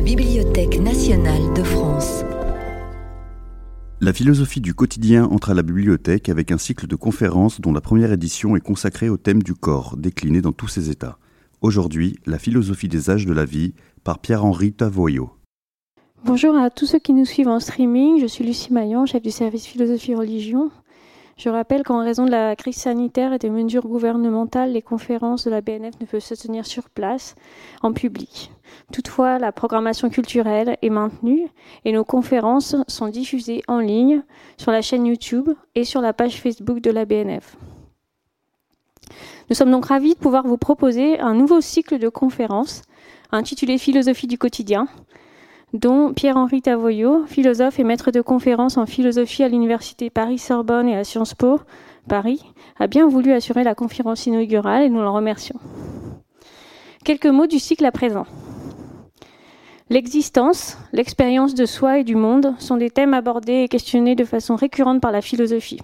la Bibliothèque nationale de France. La philosophie du quotidien entre à la bibliothèque avec un cycle de conférences dont la première édition est consacrée au thème du corps, décliné dans tous ses états. Aujourd'hui, la philosophie des âges de la vie par Pierre-Henri Tavoyot. Bonjour à tous ceux qui nous suivent en streaming. Je suis Lucie Maillan, chef du service philosophie religion. Je rappelle qu'en raison de la crise sanitaire et des mesures gouvernementales, les conférences de la BNF ne peuvent se tenir sur place, en public. Toutefois, la programmation culturelle est maintenue et nos conférences sont diffusées en ligne sur la chaîne YouTube et sur la page Facebook de la BNF. Nous sommes donc ravis de pouvoir vous proposer un nouveau cycle de conférences intitulé Philosophie du quotidien, dont Pierre-Henri Tavoyot, philosophe et maître de conférences en philosophie à l'Université Paris-Sorbonne et à Sciences Po, Paris, a bien voulu assurer la conférence inaugurale et nous l'en remercions. Quelques mots du cycle à présent. L'existence, l'expérience de soi et du monde sont des thèmes abordés et questionnés de façon récurrente par la philosophie.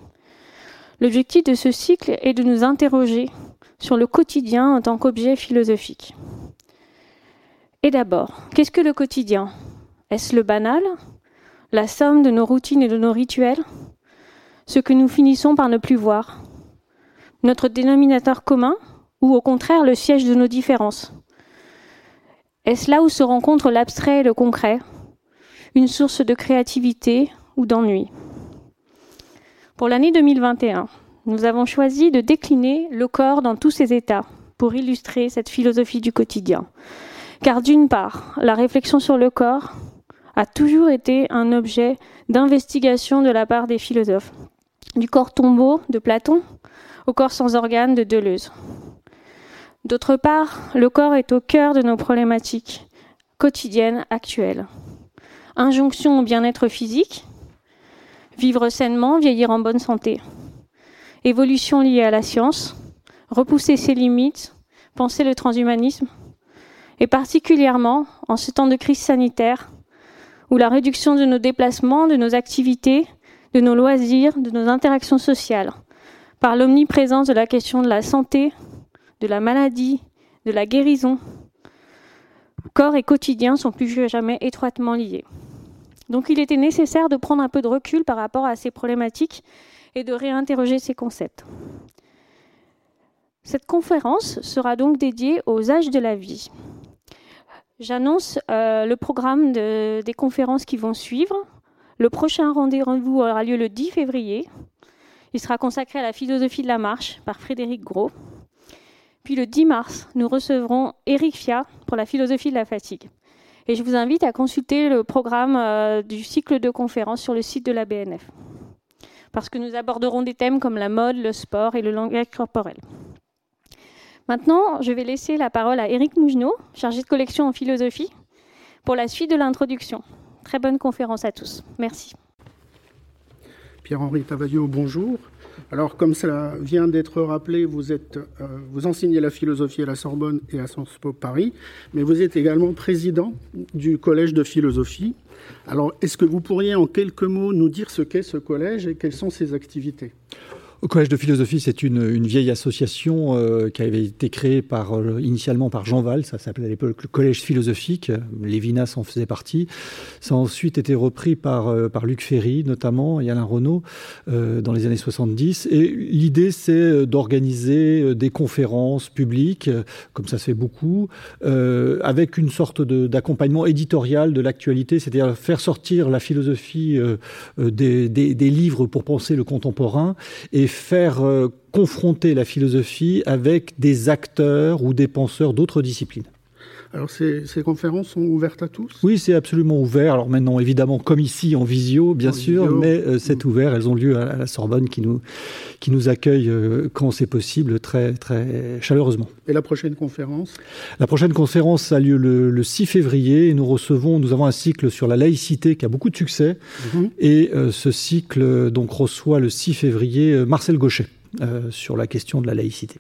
L'objectif de ce cycle est de nous interroger sur le quotidien en tant qu'objet philosophique. Et d'abord, qu'est-ce que le quotidien? Est-ce le banal La somme de nos routines et de nos rituels Ce que nous finissons par ne plus voir Notre dénominateur commun Ou au contraire le siège de nos différences? Est-ce là où se rencontre l'abstrait et le concret Une source de créativité ou d'ennui? Pour l'année 2021, nous avons choisi de décliner le corps dans tous ses états pour illustrer cette philosophie du quotidien. Car d'une part, la réflexion sur le corps a toujours été un objet d'investigation de la part des philosophes, du corps tombeau de Platon au corps sans organes de Deleuze. D'autre part, le corps est au cœur de nos problématiques quotidiennes actuelles. Injonction au bien-être physique, vivre sainement, vieillir en bonne santé. Évolution liée à la science, repousser ses limites, penser le transhumanisme, et particulièrement en ce temps de crise sanitaire, ou la réduction de nos déplacements, de nos activités, de nos loisirs, de nos interactions sociales, par l'omniprésence de la question de la santé, de la maladie, de la guérison. Corps et quotidien sont plus que jamais étroitement liés. Donc il était nécessaire de prendre un peu de recul par rapport à ces problématiques et de réinterroger ces concepts. Cette conférence sera donc dédiée aux âges de la vie. J'annonce euh, le programme des conférences qui vont suivre. Le prochain rendez-vous aura lieu le 10 février. Il sera consacré à la philosophie de la marche par Frédéric Gros. Puis le 10 mars, nous recevrons Eric Fia pour la philosophie de la fatigue. Et je vous invite à consulter le programme euh, du cycle de conférences sur le site de la BNF. Parce que nous aborderons des thèmes comme la mode, le sport et le langage corporel. Maintenant, je vais laisser la parole à Éric Mougenot, chargé de collection en philosophie, pour la suite de l'introduction. Très bonne conférence à tous. Merci. Pierre-Henri Tavaillot, bonjour. Alors, comme cela vient d'être rappelé, vous, euh, vous enseignez la philosophie à la Sorbonne et à Sciences Po Paris, mais vous êtes également président du Collège de philosophie. Alors, est-ce que vous pourriez en quelques mots nous dire ce qu'est ce collège et quelles sont ses activités? Au Collège de philosophie, c'est une, une, vieille association euh, qui avait été créée par, euh, initialement par Jean Val, ça s'appelait à l'époque le Collège philosophique, Lévinas en faisait partie. Ça a ensuite été repris par, euh, par Luc Ferry notamment et Alain Renaud dans les années 70. Et l'idée, c'est d'organiser des conférences publiques, comme ça se fait beaucoup, avec une sorte d'accompagnement éditorial de l'actualité, c'est-à-dire faire sortir la philosophie des, des, des livres pour penser le contemporain et faire euh, confronter la philosophie avec des acteurs ou des penseurs d'autres disciplines. Alors ces, conférences sont ouvertes à tous Oui, c'est absolument ouvert. Alors maintenant, évidemment, comme ici en visio, bien sûr, mais euh, c'est mm. ouvert. Elles ont lieu à, la Sorbonne qui nous, qui nous accueille euh, quand c'est possible très, très chaleureusement. Et la prochaine conférence La prochaine conférence a lieu le, 6 février et nous recevons, nous avons un cycle sur la laïcité qui a beaucoup de succès. Mm-hmm. Et euh, ce cycle donc reçoit le 6 février Marcel Gauchet. Euh, sur la question de la laïcité.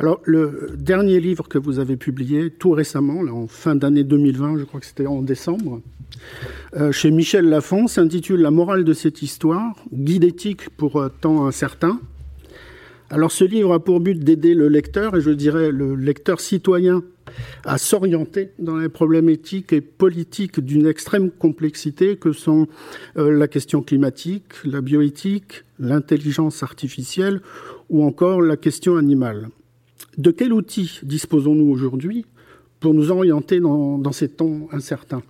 Alors, le dernier livre que vous avez publié tout récemment, là, en fin d'année 2020, je crois que c'était en décembre, euh, chez Michel Lafon, s'intitule La morale de cette histoire, guide éthique pour euh, temps incertain. Alors ce livre a pour but d'aider le lecteur, et je dirais le lecteur citoyen, à s'orienter dans les problèmes éthiques et politiques d'une extrême complexité que sont euh, la question climatique, la bioéthique, l'intelligence artificielle ou encore la question animale. De quel outil disposons-nous aujourd'hui pour nous orienter dans, dans ces temps incertains?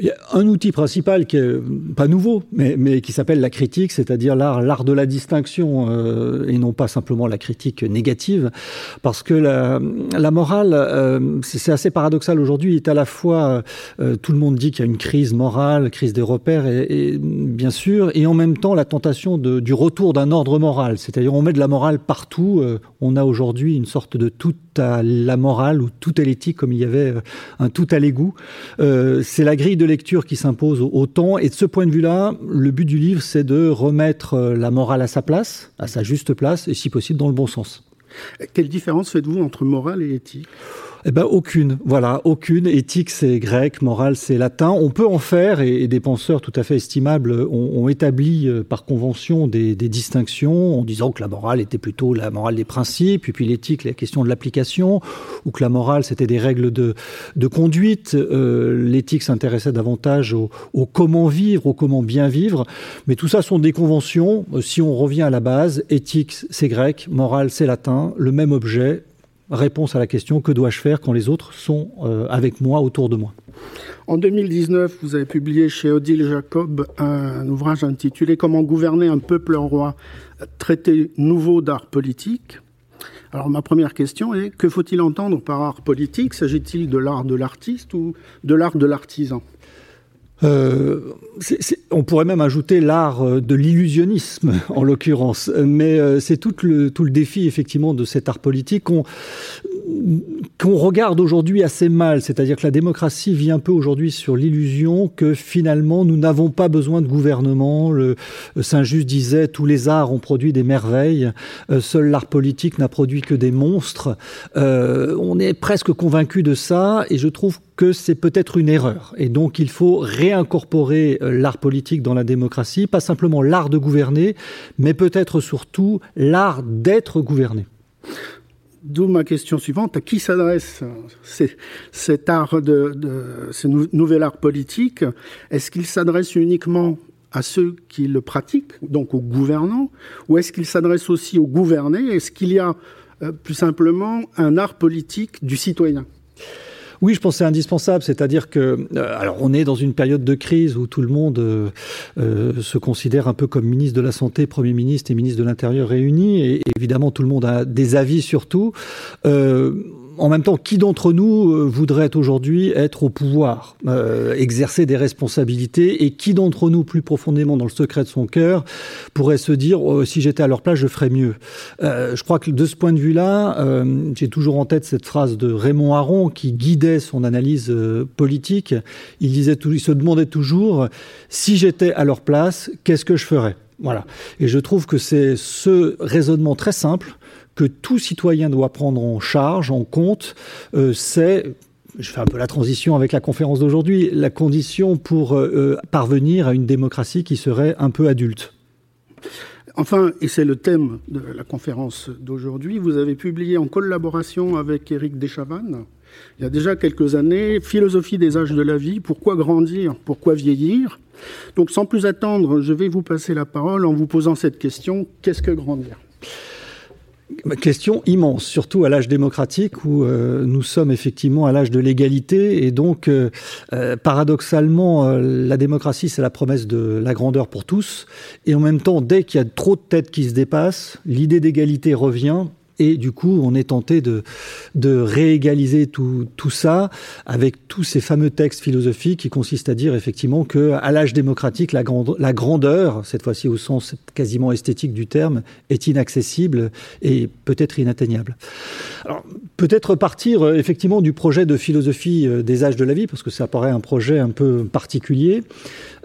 Il y a un outil principal qui est pas nouveau, mais, qui s'appelle la critique, c'est-à-dire l'art, de la distinction, euh, et non pas simplement la critique négative, parce que la, morale, euh, c'est assez paradoxal. Aujourd'hui, est à la fois, euh, tout le monde dit qu'il y a une crise morale, crise des repères, et, bien sûr, et en même temps la tentation du retour d'un ordre moral, c'est-à-dire on met de la morale partout, euh, on a aujourd'hui une sorte de tout à la morale ou tout à l'éthique, comme il y avait euh, un tout à l'égout. Euh, c'est la grille de lecture qui s'impose au temps. Et de ce point de vue-là, le but du livre, c'est de remettre euh, la morale à sa place, à sa juste place, et si possible dans le bon sens. Quelle différence faites-vous entre morale et éthique? Eh ben aucune, voilà, aucune. Éthique c'est grec, morale c'est latin. On peut en faire et, des penseurs tout à fait estimables ont, établi euh, par convention des, distinctions en disant que la morale était plutôt la morale des principes, et puis l'éthique la question de l'application, ou que la morale c'était des règles de, de conduite. Euh, L'éthique s'intéressait davantage au, comment vivre, au comment bien vivre. Mais tout ça sont des conventions. Si on revient à la base, éthique c'est grec, morale c'est latin, le même objet, réponse à la question que dois-je faire quand les autres sont euh, avec moi, autour de moi? En 2019, vous avez publié chez Odile Jacob un ouvrage intitulé Comment gouverner un peuple en roi, traité nouveau d'art politique. Alors ma première question est que faut-il entendre par art politique? S'agit-il de l'art de l'artiste ou de l'art de l'artisan? Euh, on pourrait même ajouter l'art euh, de l'illusionnisme en l'occurrence, mais euh, c'est tout le, tout le défi effectivement de cet art politique qu'on qu regarde aujourd'hui assez mal, c'est-à-dire que la démocratie vit un peu aujourd'hui sur l'illusion que finalement nous n'avons pas besoin de gouvernement. Le Saint-Just disait tous les arts ont produit des merveilles, euh, seul l'art politique n'a produit que des monstres. Euh, on est presque convaincu de ça et je trouve que c'est peut-être une erreur. Et donc il faut réincorporer euh, l'art politique dans la démocratie, pas simplement l'art de gouverner, mais peut-être surtout l'art d'être gouverné. D'où ma question suivante à qui s'adresse cet art de, ce nou nouvel art politique? Est-ce qu'il s'adresse uniquement à ceux qui le pratiquent, donc aux gouvernants, ou est-ce qu'il s'adresse aussi aux gouvernés? Est-ce qu'il y a euh, plus simplement un art politique du citoyen? Oui, je pense c'est indispensable, c'est-à-dire que euh, alors on est dans une période de crise où tout le monde euh, euh, se considère un peu comme ministre de la santé, premier ministre et ministre de l'Intérieur réunis et, et évidemment tout le monde a des avis sur tout. En même temps, qui d'entre nous euh, voudrait aujourd'hui être au pouvoir, euh, exercer des responsabilités, et qui d'entre nous, plus profondément dans le secret de son cœur, pourrait se dire oh, si j'étais à leur place, je ferais mieux? Euh, je crois que de ce point de vue-là, euh, j'ai toujours en tête cette phrase de Raymond Aron qui guidait son analyse euh, politique. Il disait, il se demandait toujours si j'étais à leur place, qu'est-ce que je ferais? Voilà. Et je trouve que c'est ce raisonnement très simple que tout citoyen doit prendre en charge, en compte, euh, c'est je fais un peu la transition avec la conférence d'aujourd'hui, la condition pour euh, parvenir à une démocratie qui serait un peu adulte. Enfin, et c'est le thème de la conférence d'aujourd'hui, vous avez publié en collaboration avec Éric Deschavannes, il y a déjà quelques années, Philosophie des âges de la vie, pourquoi grandir, pourquoi vieillir? Donc sans plus attendre, je vais vous passer la parole en vous posant cette question, qu'est-ce que grandir? Question immense, surtout à l'âge démocratique où euh, nous sommes effectivement à l'âge de l'égalité et donc euh, euh, paradoxalement la démocratie c'est la promesse de la grandeur pour tous. Et en même temps dès qu'il y a trop de têtes qui se dépassent, l'idée d'égalité revient Et du coup, on est tenté de, réégaliser tout, ça avec tous ces fameux textes philosophiques qui consistent à dire effectivement qu'à l'âge démocratique, la, grand, la grandeur, cette fois-ci au sens quasiment esthétique du terme, est inaccessible et peut-être inatteignable. Peut-être partir euh, effectivement du projet de philosophie euh, des âges de la vie, parce que ça paraît un projet un peu particulier.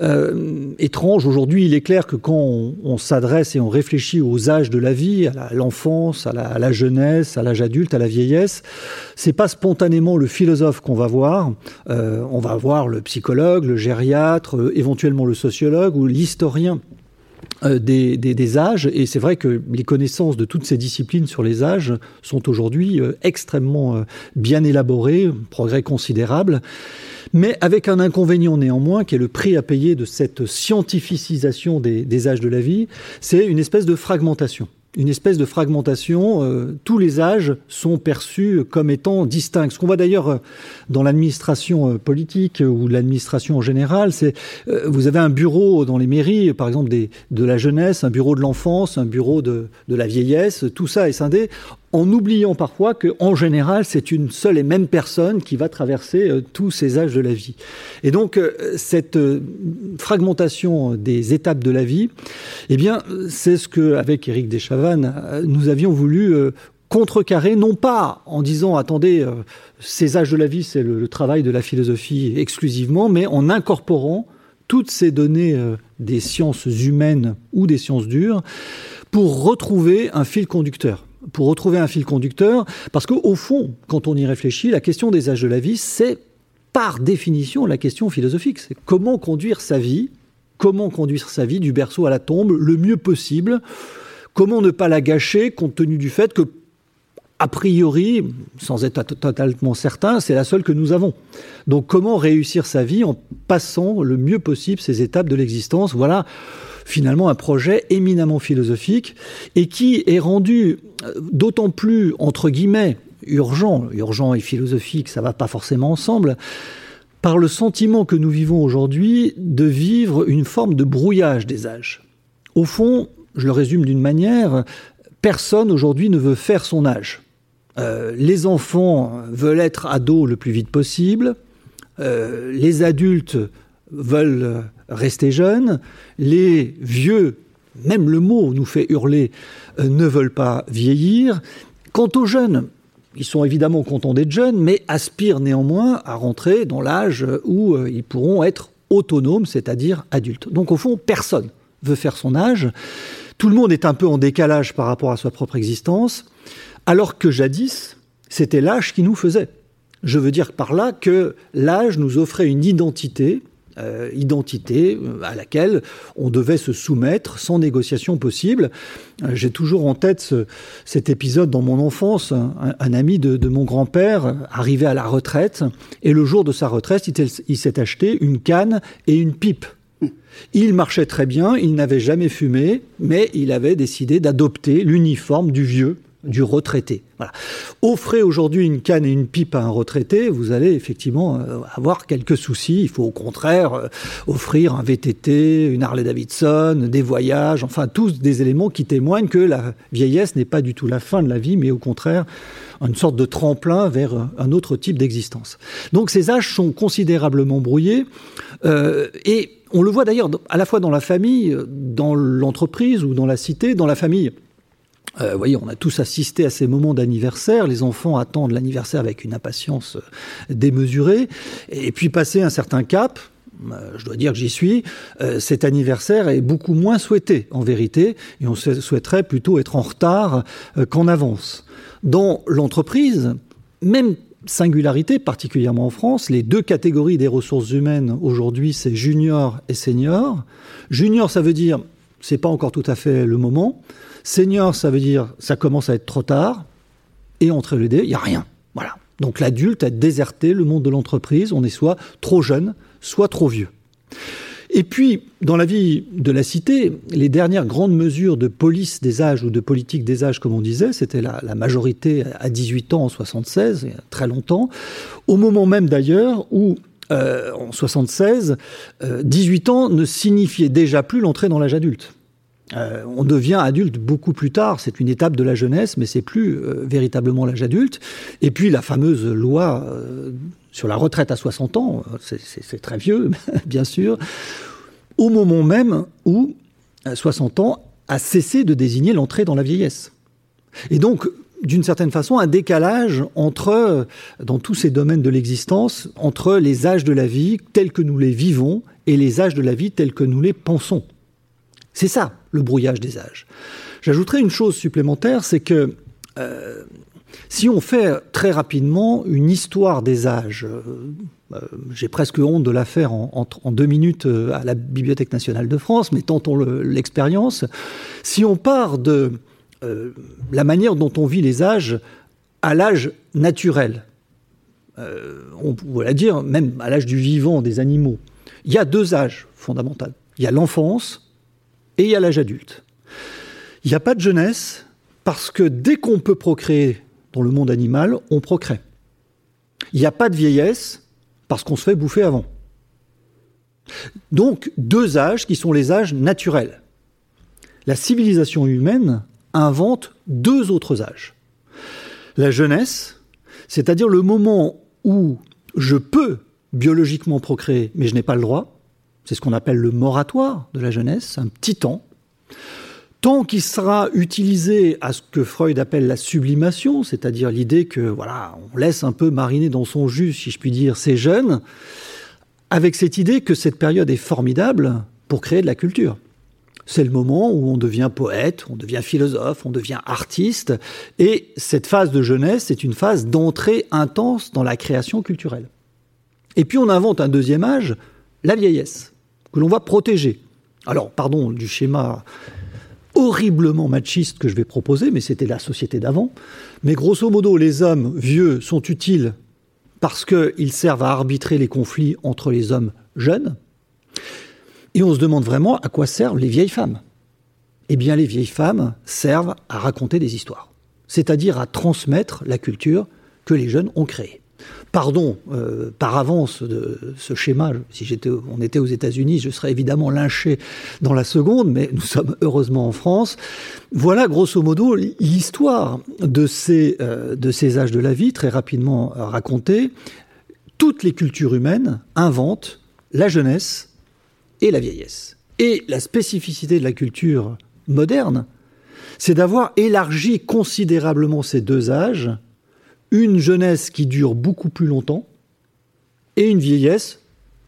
Euh, étrange, aujourd'hui, il est clair que quand on s'adresse et on réfléchit aux âges de la vie, à l'enfance, à la, à la jeunesse, à l'âge adulte, à la vieillesse, c'est pas spontanément le philosophe qu'on va voir. Euh, on va voir le psychologue, le gériatre, euh, éventuellement le sociologue ou l'historien des, des, âges, et c'est vrai que les connaissances de toutes ces disciplines sur les âges sont aujourd'hui extrêmement bien élaborées, progrès considérable, mais avec un inconvénient néanmoins, qui est le prix à payer de cette scientificisation des, des âges de la vie, c'est une espèce de fragmentation une espèce de fragmentation. Euh, tous les âges sont perçus comme étant distincts. Ce qu'on voit d'ailleurs euh, dans l'administration euh, politique ou l'administration en général, c'est vous avez un bureau dans les mairies, par exemple de la jeunesse, un bureau de l'enfance, un bureau de la vieillesse. Tout ça est scindé en oubliant parfois qu'en général, c'est une seule et même personne qui va traverser euh, tous ces âges de la vie. Et donc, euh, cette euh, fragmentation des étapes de la vie, eh bien, c'est ce que, avec Éric Deschavannes, nous avions voulu contrecarrer, non pas en disant, attendez, ces âges de la vie, c'est le, travail de la philosophie exclusivement, mais en incorporant toutes ces données des sciences humaines ou des sciences dures pour retrouver un fil conducteur pour retrouver un fil conducteur, parce qu'au fond, quand on y réfléchit, la question des âges de la vie, c'est par définition la question philosophique. C'est comment conduire sa vie, comment conduire sa vie du berceau à la tombe le mieux possible, comment ne pas la gâcher compte tenu du fait que, a priori, sans être totalement certain, c'est la seule que nous avons. Donc comment réussir sa vie en passant le mieux possible ces étapes de l'existence? Voilà finalement un projet éminemment philosophique et qui est rendu euh, d'autant plus, entre guillemets, urgent, urgent et philosophique, ça va pas forcément ensemble, par le sentiment que nous vivons aujourd'hui de vivre une forme de brouillage des âges. Au fond, je le résume d'une manière, personne aujourd'hui ne veut faire son âge. Euh, les enfants veulent être ados le plus vite possible, euh, les adultes veulent rester jeunes, les vieux, même le mot nous fait hurler, euh, ne veulent pas vieillir. Quant aux jeunes, ils sont évidemment contents d'être jeunes, mais aspirent néanmoins à rentrer dans l'âge où euh, ils pourront être autonomes, c'est-à-dire adultes. Donc au fond, personne veut faire son âge. Tout le monde est un peu en décalage par rapport à sa propre existence, alors que jadis, c'était l'âge qui nous faisait. Je veux dire par là que l'âge nous offrait une identité, euh, identité euh, à laquelle on devait se soumettre sans négociation possible. Euh, j'ai toujours en tête cet épisode dans mon enfance. Un, ami de, mon grand-père arrivait à la retraite et le jour de sa retraite, il s'est acheté une canne et une pipe. Il marchait très bien, il n'avait jamais fumé, mais il avait décidé d'adopter l'uniforme du vieux du retraité. Offrez aujourd'hui une canne et une pipe à un retraité, vous allez effectivement euh, avoir quelques soucis. Il faut au contraire euh, offrir un VTT, une Harley Davidson, des voyages, enfin tous des éléments qui témoignent que la vieillesse n'est pas du tout la fin de la vie, mais au contraire une sorte de tremplin vers un autre type d'existence. Donc ces âges sont considérablement brouillés euh, et on le voit d'ailleurs à la fois dans la famille, dans l'entreprise ou dans la cité. Dans la famille, euh, voyez, on a tous assisté à ces moments d'anniversaire. Les enfants attendent l'anniversaire avec une impatience euh, démesurée. Et puis, passer un certain cap, euh, je dois dire que j'y suis, cet anniversaire est beaucoup moins souhaité, en vérité, et on souhaiterait plutôt être en retard qu'en avance. Dans l'entreprise, même singularité, particulièrement en France, les deux catégories des ressources humaines aujourd'hui, c'est junior et senior. Junior, ça veut dire, c'est pas encore tout à fait le moment. Senior, ça veut dire ça commence à être trop tard. Et entre les deux, il n'y a rien. Voilà. Donc l'adulte a déserté le monde de l'entreprise. On est soit trop jeune, soit trop vieux. Et puis, dans la vie de la cité, les dernières grandes mesures de police des âges ou de politique des âges, comme on disait, c'était la, majorité à 18 ans en 76, il y a très longtemps, au moment même d'ailleurs où euh, en 76, 18 euh, ans ne signifiait déjà plus l'entrée dans l'âge adulte. Euh, on devient adulte beaucoup plus tard, c'est une étape de la jeunesse, mais c'est plus véritablement l'âge adulte. Et puis la fameuse loi sur la retraite à 60 ans, c'est très vieux, bien sûr, au moment même où 60 ans a cessé de désigner l'entrée dans la vieillesse. Et donc, d'une certaine façon, un décalage entre, dans tous ces domaines de l'existence, entre les âges de la vie tels que nous les vivons et les âges de la vie tels que nous les pensons. C'est ça, le brouillage des âges. J'ajouterai une chose supplémentaire, c'est que euh, Si on fait très rapidement une histoire des âges, euh, euh, j'ai presque honte de la faire en, deux minutes euh, à la Bibliothèque nationale de France, mais tentons l'expérience. Si on part de la manière dont on vit les âges à l'âge naturel, on pourrait dire même à l'âge du vivant des animaux, il y a deux âges fondamentaux. Il y a l'enfance et il y a l'âge adulte. Il n'y a pas de jeunesse parce que dès qu'on peut procréer dans le monde animal, on procrée. Il n'y a pas de vieillesse parce qu'on se fait bouffer avant. Donc deux âges qui sont les âges naturels. La civilisation humaine invente deux autres âges. La jeunesse, c'est-à-dire le moment où je peux biologiquement procréer, mais je n'ai pas le droit. C'est ce qu'on appelle le moratoire de la jeunesse, un petit temps tant qu'il sera utilisé à ce que Freud appelle la sublimation, c'est-à-dire l'idée que voilà, on laisse un peu mariner dans son jus, si je puis dire, ces jeunes, avec cette idée que cette période est formidable pour créer de la culture. C'est le moment où on devient poète, on devient philosophe, on devient artiste, et cette phase de jeunesse est une phase d'entrée intense dans la création culturelle. Et puis on invente un deuxième âge, la vieillesse, que l'on va protéger. Alors, pardon du schéma horriblement machiste que je vais proposer, mais c'était la société d'avant. Mais grosso modo, les hommes vieux sont utiles parce qu'ils servent à arbitrer les conflits entre les hommes jeunes. Et on se demande vraiment à quoi servent les vieilles femmes. Eh bien, les vieilles femmes servent à raconter des histoires, c'est-à-dire à transmettre la culture que les jeunes ont créée pardon euh, par avance de ce schéma. Si on était aux États-Unis, je serais évidemment lynché dans la seconde, mais nous sommes heureusement en France. Voilà grosso modo l'histoire de euh, de ces âges de la vie, très rapidement racontée. Toutes les cultures humaines inventent la jeunesse et la vieillesse. Et la spécificité de la culture moderne, c'est d'avoir élargi considérablement ces deux âges une jeunesse qui dure beaucoup plus longtemps et une vieillesse,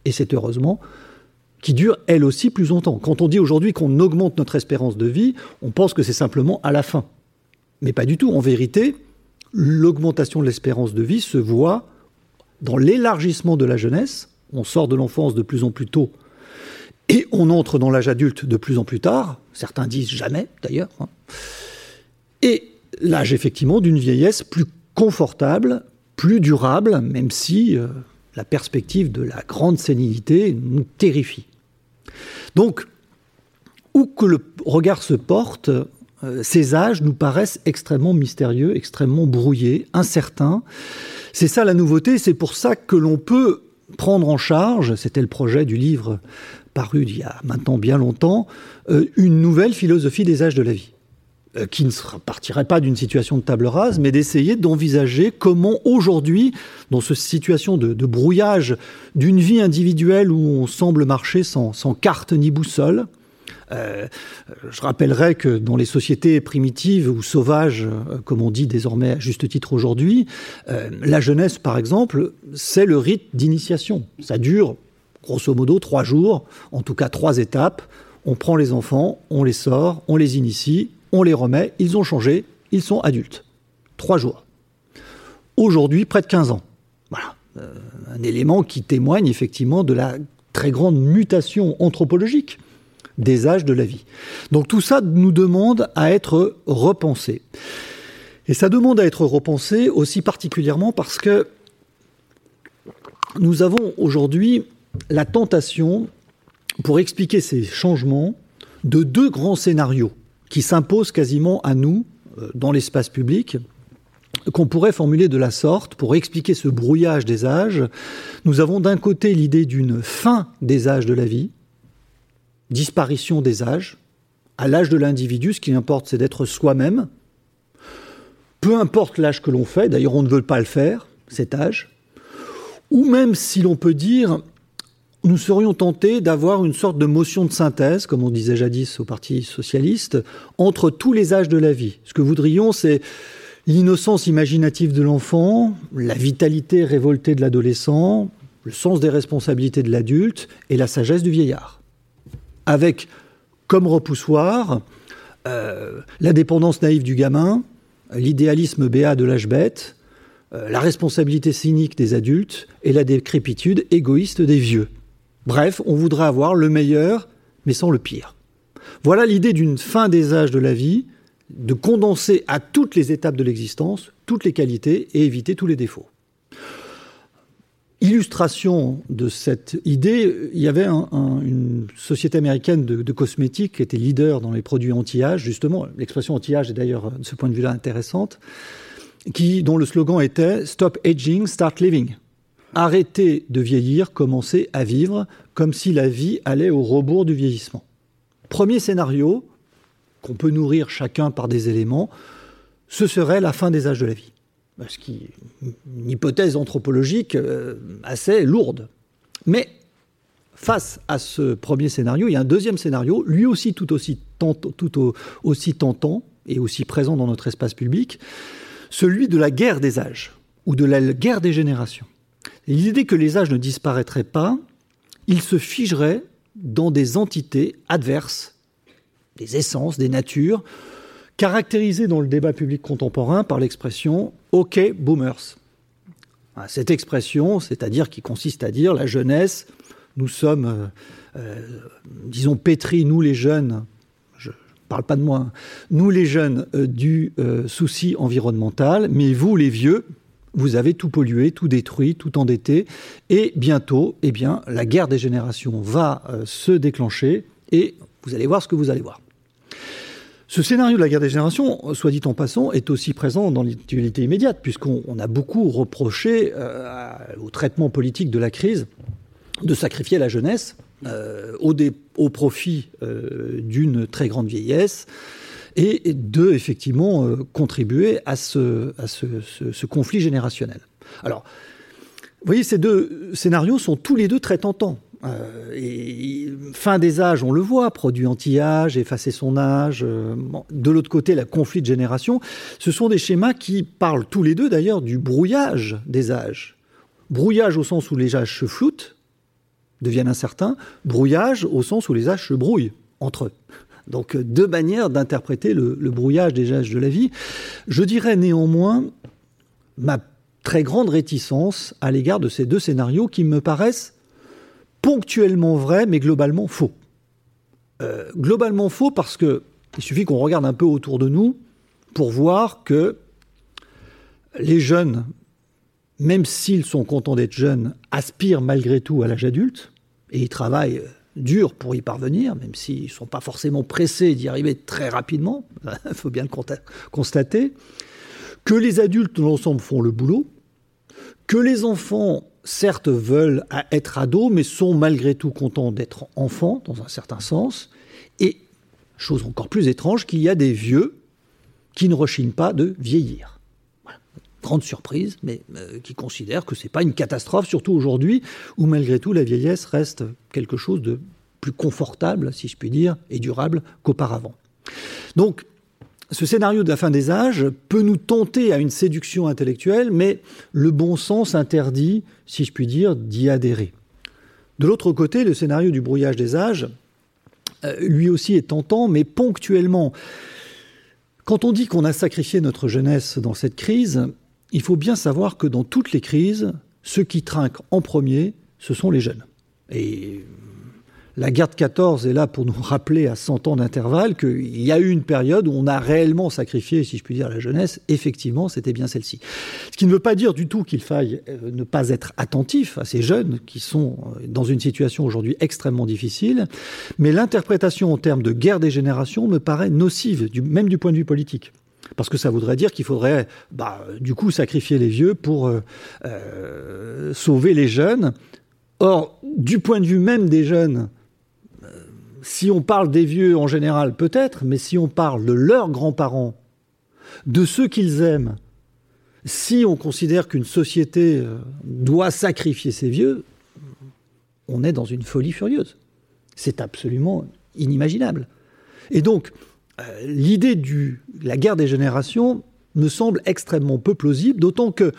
et c'est heureusement, qui dure elle aussi plus longtemps. Quand on dit aujourd'hui qu'on augmente notre espérance de vie, on pense que c'est simplement à la fin. Mais pas du tout. En vérité, l'augmentation de l'espérance de vie se voit dans l'élargissement de la jeunesse. On sort de l'enfance de plus en plus tôt et on entre dans l'âge adulte de plus en plus tard. Certains disent jamais d'ailleurs. Hein. Et l'âge effectivement d'une vieillesse plus confortable, plus durable, même si euh, la perspective de la grande sénilité nous terrifie. Donc, où que le regard se porte, euh, ces âges nous paraissent extrêmement mystérieux, extrêmement brouillés, incertains. C'est ça la nouveauté, c'est pour ça que l'on peut prendre en charge, c'était le projet du livre paru il y a maintenant bien longtemps, euh, une nouvelle philosophie des âges de la vie. Euh, qui ne partirait pas d'une situation de table rase, mais d'essayer d'envisager comment aujourd'hui, dans cette situation de, brouillage d'une vie individuelle où on semble marcher sans, carte ni boussole, euh, je rappellerai que dans les sociétés primitives ou sauvages, euh, comme on dit désormais à juste titre aujourd'hui, la jeunesse, par exemple, c'est le rite d'initiation. Ça dure, grosso modo, trois jours, en tout cas trois étapes. On prend les enfants, on les sort, on les initie, on les remet, ils ont changé, ils sont adultes. Trois jours. Aujourd'hui, près de 15 ans. Voilà. Euh, un élément qui témoigne effectivement de la très grande mutation anthropologique des âges de la vie. Donc tout ça nous demande à être repensé. Et ça demande à être repensé aussi particulièrement parce que nous avons aujourd'hui la tentation, pour expliquer ces changements, de deux grands scénarios qui s'impose quasiment à nous euh, dans l'espace public qu'on pourrait formuler de la sorte pour expliquer ce brouillage des âges. Nous avons d'un côté l'idée d'une fin des âges de la vie, disparition des âges. À l'âge de l'individu, ce qui importe, c'est d'être soi-même. Peu importe l'âge que l'on fait, d'ailleurs on ne veut pas le faire, cet âge. Ou même si l'on peut dire, nous serions tentés d'avoir une sorte de motion de synthèse, comme on disait jadis au Parti socialiste, entre tous les âges de la vie. Ce que voudrions, c'est l'innocence imaginative de l'enfant, la vitalité révoltée de l'adolescent, le sens des responsabilités de l'adulte et la sagesse du vieillard. Avec comme repoussoir euh, la dépendance naïve du gamin, l'idéalisme béat de l'âge bête, euh, la responsabilité cynique des adultes et la décrépitude égoïste des vieux. Bref, on voudrait avoir le meilleur, mais sans le pire. Voilà l'idée d'une fin des âges de la vie, de condenser à toutes les étapes de l'existence toutes les qualités et éviter tous les défauts. Illustration de cette idée, il y avait une société américaine de, cosmétiques qui était leader dans les produits anti-âge, justement, l'expression anti-âge est d'ailleurs de ce point de vue-là intéressante, qui, dont le slogan était Stop aging, start living. Arrêtez de vieillir, commencez à vivre, comme si la vie allait au rebours du vieillissement. Premier scénario, qu'on peut nourrir chacun par des éléments, ce serait la fin des âges de la vie. Ce qui une hypothèse anthropologique euh, assez lourde. Mais face à ce premier scénario, il y a un deuxième scénario, lui aussi tout aussi, tout aussi tentant et aussi présent dans notre espace public, celui de la guerre des âges ou de la guerre des générations. L'idée que les âges ne disparaîtraient pas, ils se figeraient dans des entités adverses, des essences, des natures, caractérisées dans le débat public contemporain par l'expression OK boomers. Cette expression, c'est-à-dire qui consiste à dire la jeunesse, nous sommes, euh, euh, disons, pétris, nous les jeunes, je ne parle pas de moi, hein, nous les jeunes euh, du souci environnemental, mais vous les vieux, vous avez tout pollué, tout détruit, tout endetté, et bientôt, eh bien, la guerre des générations va se déclencher, et vous allez voir ce que vous allez voir. Ce scénario de la guerre des générations, soit dit en passant, est aussi présent dans l'actualité immédiate, puisqu'on a beaucoup reproché euh, au traitement politique de la crise de sacrifier la jeunesse euh, au, profit d'une très grande vieillesse et de effectivement euh, contribuer à, ce, ce, conflit générationnel. Alors, vous voyez, ces deux scénarios sont tous les deux très tentants. Euh, et fin des âges, on le voit, produit anti-âge, effacer son âge. Euh, de l'autre côté, la conflit de génération. Ce sont des schémas qui parlent tous les deux d'ailleurs du brouillage des âges. Brouillage au sens où les âges se floutent, deviennent incertains. Brouillage au sens où les âges se brouillent entre eux. Donc deux manières d'interpréter le, brouillage des âges de la vie. Je dirais néanmoins ma très grande réticence à l'égard de ces deux scénarios qui me paraissent ponctuellement vrais mais globalement faux. Euh, globalement faux parce que il suffit qu'on regarde un peu autour de nous pour voir que les jeunes, même s'ils sont contents d'être jeunes, aspirent malgré tout à l'âge adulte et ils travaillent dur pour y parvenir, même s'ils ne sont pas forcément pressés d'y arriver très rapidement, il faut bien le constater, que les adultes dans l'ensemble font le boulot, que les enfants, certes, veulent être ados, mais sont malgré tout contents d'être enfants, dans un certain sens, et, chose encore plus étrange, qu'il y a des vieux qui ne rechignent pas de vieillir. Grande surprise, mais euh, qui considère que ce n'est pas une catastrophe, surtout aujourd'hui, où malgré tout la vieillesse reste quelque chose de plus confortable, si je puis dire, et durable qu'auparavant. Donc, ce scénario de la fin des âges peut nous tenter à une séduction intellectuelle, mais le bon sens interdit, si je puis dire, d'y adhérer. De l'autre côté, le scénario du brouillage des âges, euh, lui aussi est tentant, mais ponctuellement. Quand on dit qu'on a sacrifié notre jeunesse dans cette crise, il faut bien savoir que dans toutes les crises, ceux qui trinquent en premier, ce sont les jeunes. Et la guerre de 14 est là pour nous rappeler à 100 ans d'intervalle qu'il y a eu une période où on a réellement sacrifié, si je puis dire, la jeunesse. Effectivement, c'était bien celle-ci. Ce qui ne veut pas dire du tout qu'il faille euh, ne pas être attentif à ces jeunes qui sont euh, dans une situation aujourd'hui extrêmement difficile. Mais l'interprétation en termes de guerre des générations me paraît nocive, même du point de vue politique. Parce que ça voudrait dire qu'il faudrait, bah, du coup, sacrifier les vieux pour euh, euh, sauver les jeunes. Or, du point de vue même des jeunes, euh, si on parle des vieux en général, peut-être, mais si on parle de leurs grands-parents, de ceux qu'ils aiment, si on considère qu'une société doit sacrifier ses vieux, on est dans une folie furieuse. C'est absolument inimaginable. Et donc, euh, l'idée de la guerre des générations me semble extrêmement peu plausible, d'autant que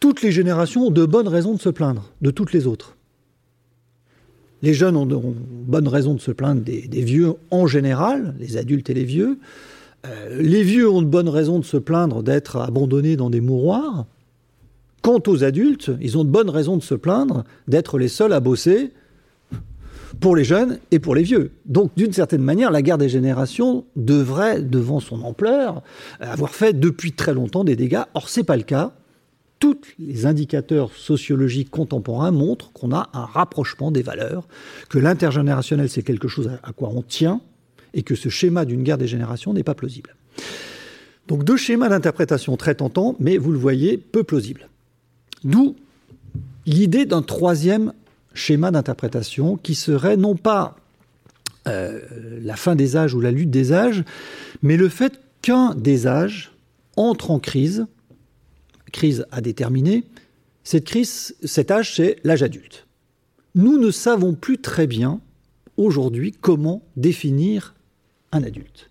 toutes les générations ont de bonnes raisons de se plaindre de toutes les autres. Les jeunes ont de bonnes raisons de se plaindre des, vieux en général, les adultes et les vieux. euh, les vieux ont de bonnes raisons de se plaindre d'être abandonnés dans des mouroirs. Quant aux adultes, ils ont de bonnes raisons de se plaindre d'être les seuls à bosser pour les jeunes et pour les vieux. Donc, d'une certaine manière, la guerre des générations devrait, devant son ampleur, avoir fait depuis très longtemps des dégâts. Or, c'est pas le cas. Tous les indicateurs sociologiques contemporains montrent qu'on a un rapprochement des valeurs, que l'intergénérationnel, c'est quelque chose à quoi on tient, et que ce schéma d'une guerre des générations n'est pas plausible. Donc deux schémas d'interprétation très tentants, mais vous le voyez, peu plausibles. D'où l'idée d'un troisième schéma d'interprétation qui serait non pas euh, la fin des âges ou la lutte des âges, mais le fait qu'un des âges entre en crise, crise à déterminer, cette crise, cet âge, c'est l'âge adulte. Nous ne savons plus très bien aujourd'hui comment définir un adulte.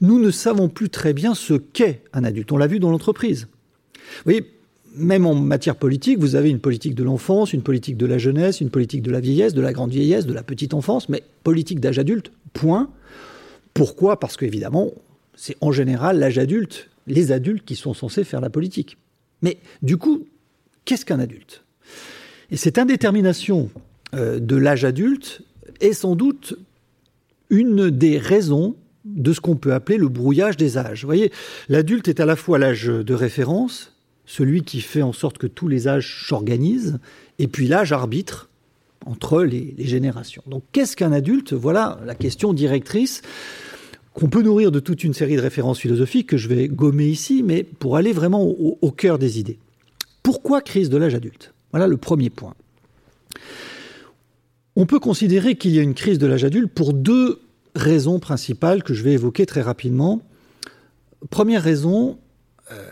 Nous ne savons plus très bien ce qu'est un adulte. On l'a vu dans l'entreprise. Vous voyez, même en matière politique, vous avez une politique de l'enfance, une politique de la jeunesse, une politique de la vieillesse, de la grande vieillesse, de la petite enfance, mais politique d'âge adulte, point. Pourquoi? Parce qu'évidemment, c'est en général l'âge adulte, les adultes qui sont censés faire la politique. Mais du coup, qu'est-ce qu'un adulte? Et cette indétermination euh, de l'âge adulte est sans doute une des raisons de ce qu'on peut appeler le brouillage des âges. Vous voyez, l'adulte est à la fois l'âge de référence, celui qui fait en sorte que tous les âges s'organisent, et puis l'âge arbitre entre les, générations. Donc qu'est-ce qu'un adulte? Voilà la question directrice qu'on peut nourrir de toute une série de références philosophiques que je vais gommer ici, mais pour aller vraiment au cœur des idées. Pourquoi crise de l'âge adulte? Voilà le premier point. On peut considérer qu'il y a une crise de l'âge adulte pour deux raisons principales que je vais évoquer très rapidement. Première raison, euh,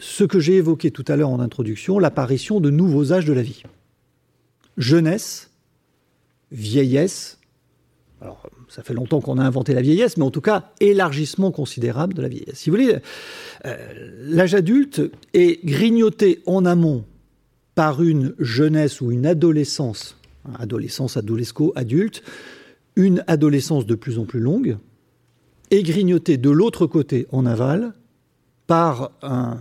ce que j'ai évoqué tout à l'heure en introduction, l'apparition de nouveaux âges de la vie. Jeunesse, vieillesse, alors ça fait longtemps qu'on a inventé la vieillesse, mais en tout cas élargissement considérable de la vieillesse. Si vous voulez, euh, l'âge adulte est grignoté en amont par une jeunesse ou une adolescence adolescence, adolesco, adulte, une adolescence de plus en plus longue, et grignotée de l'autre côté en aval par un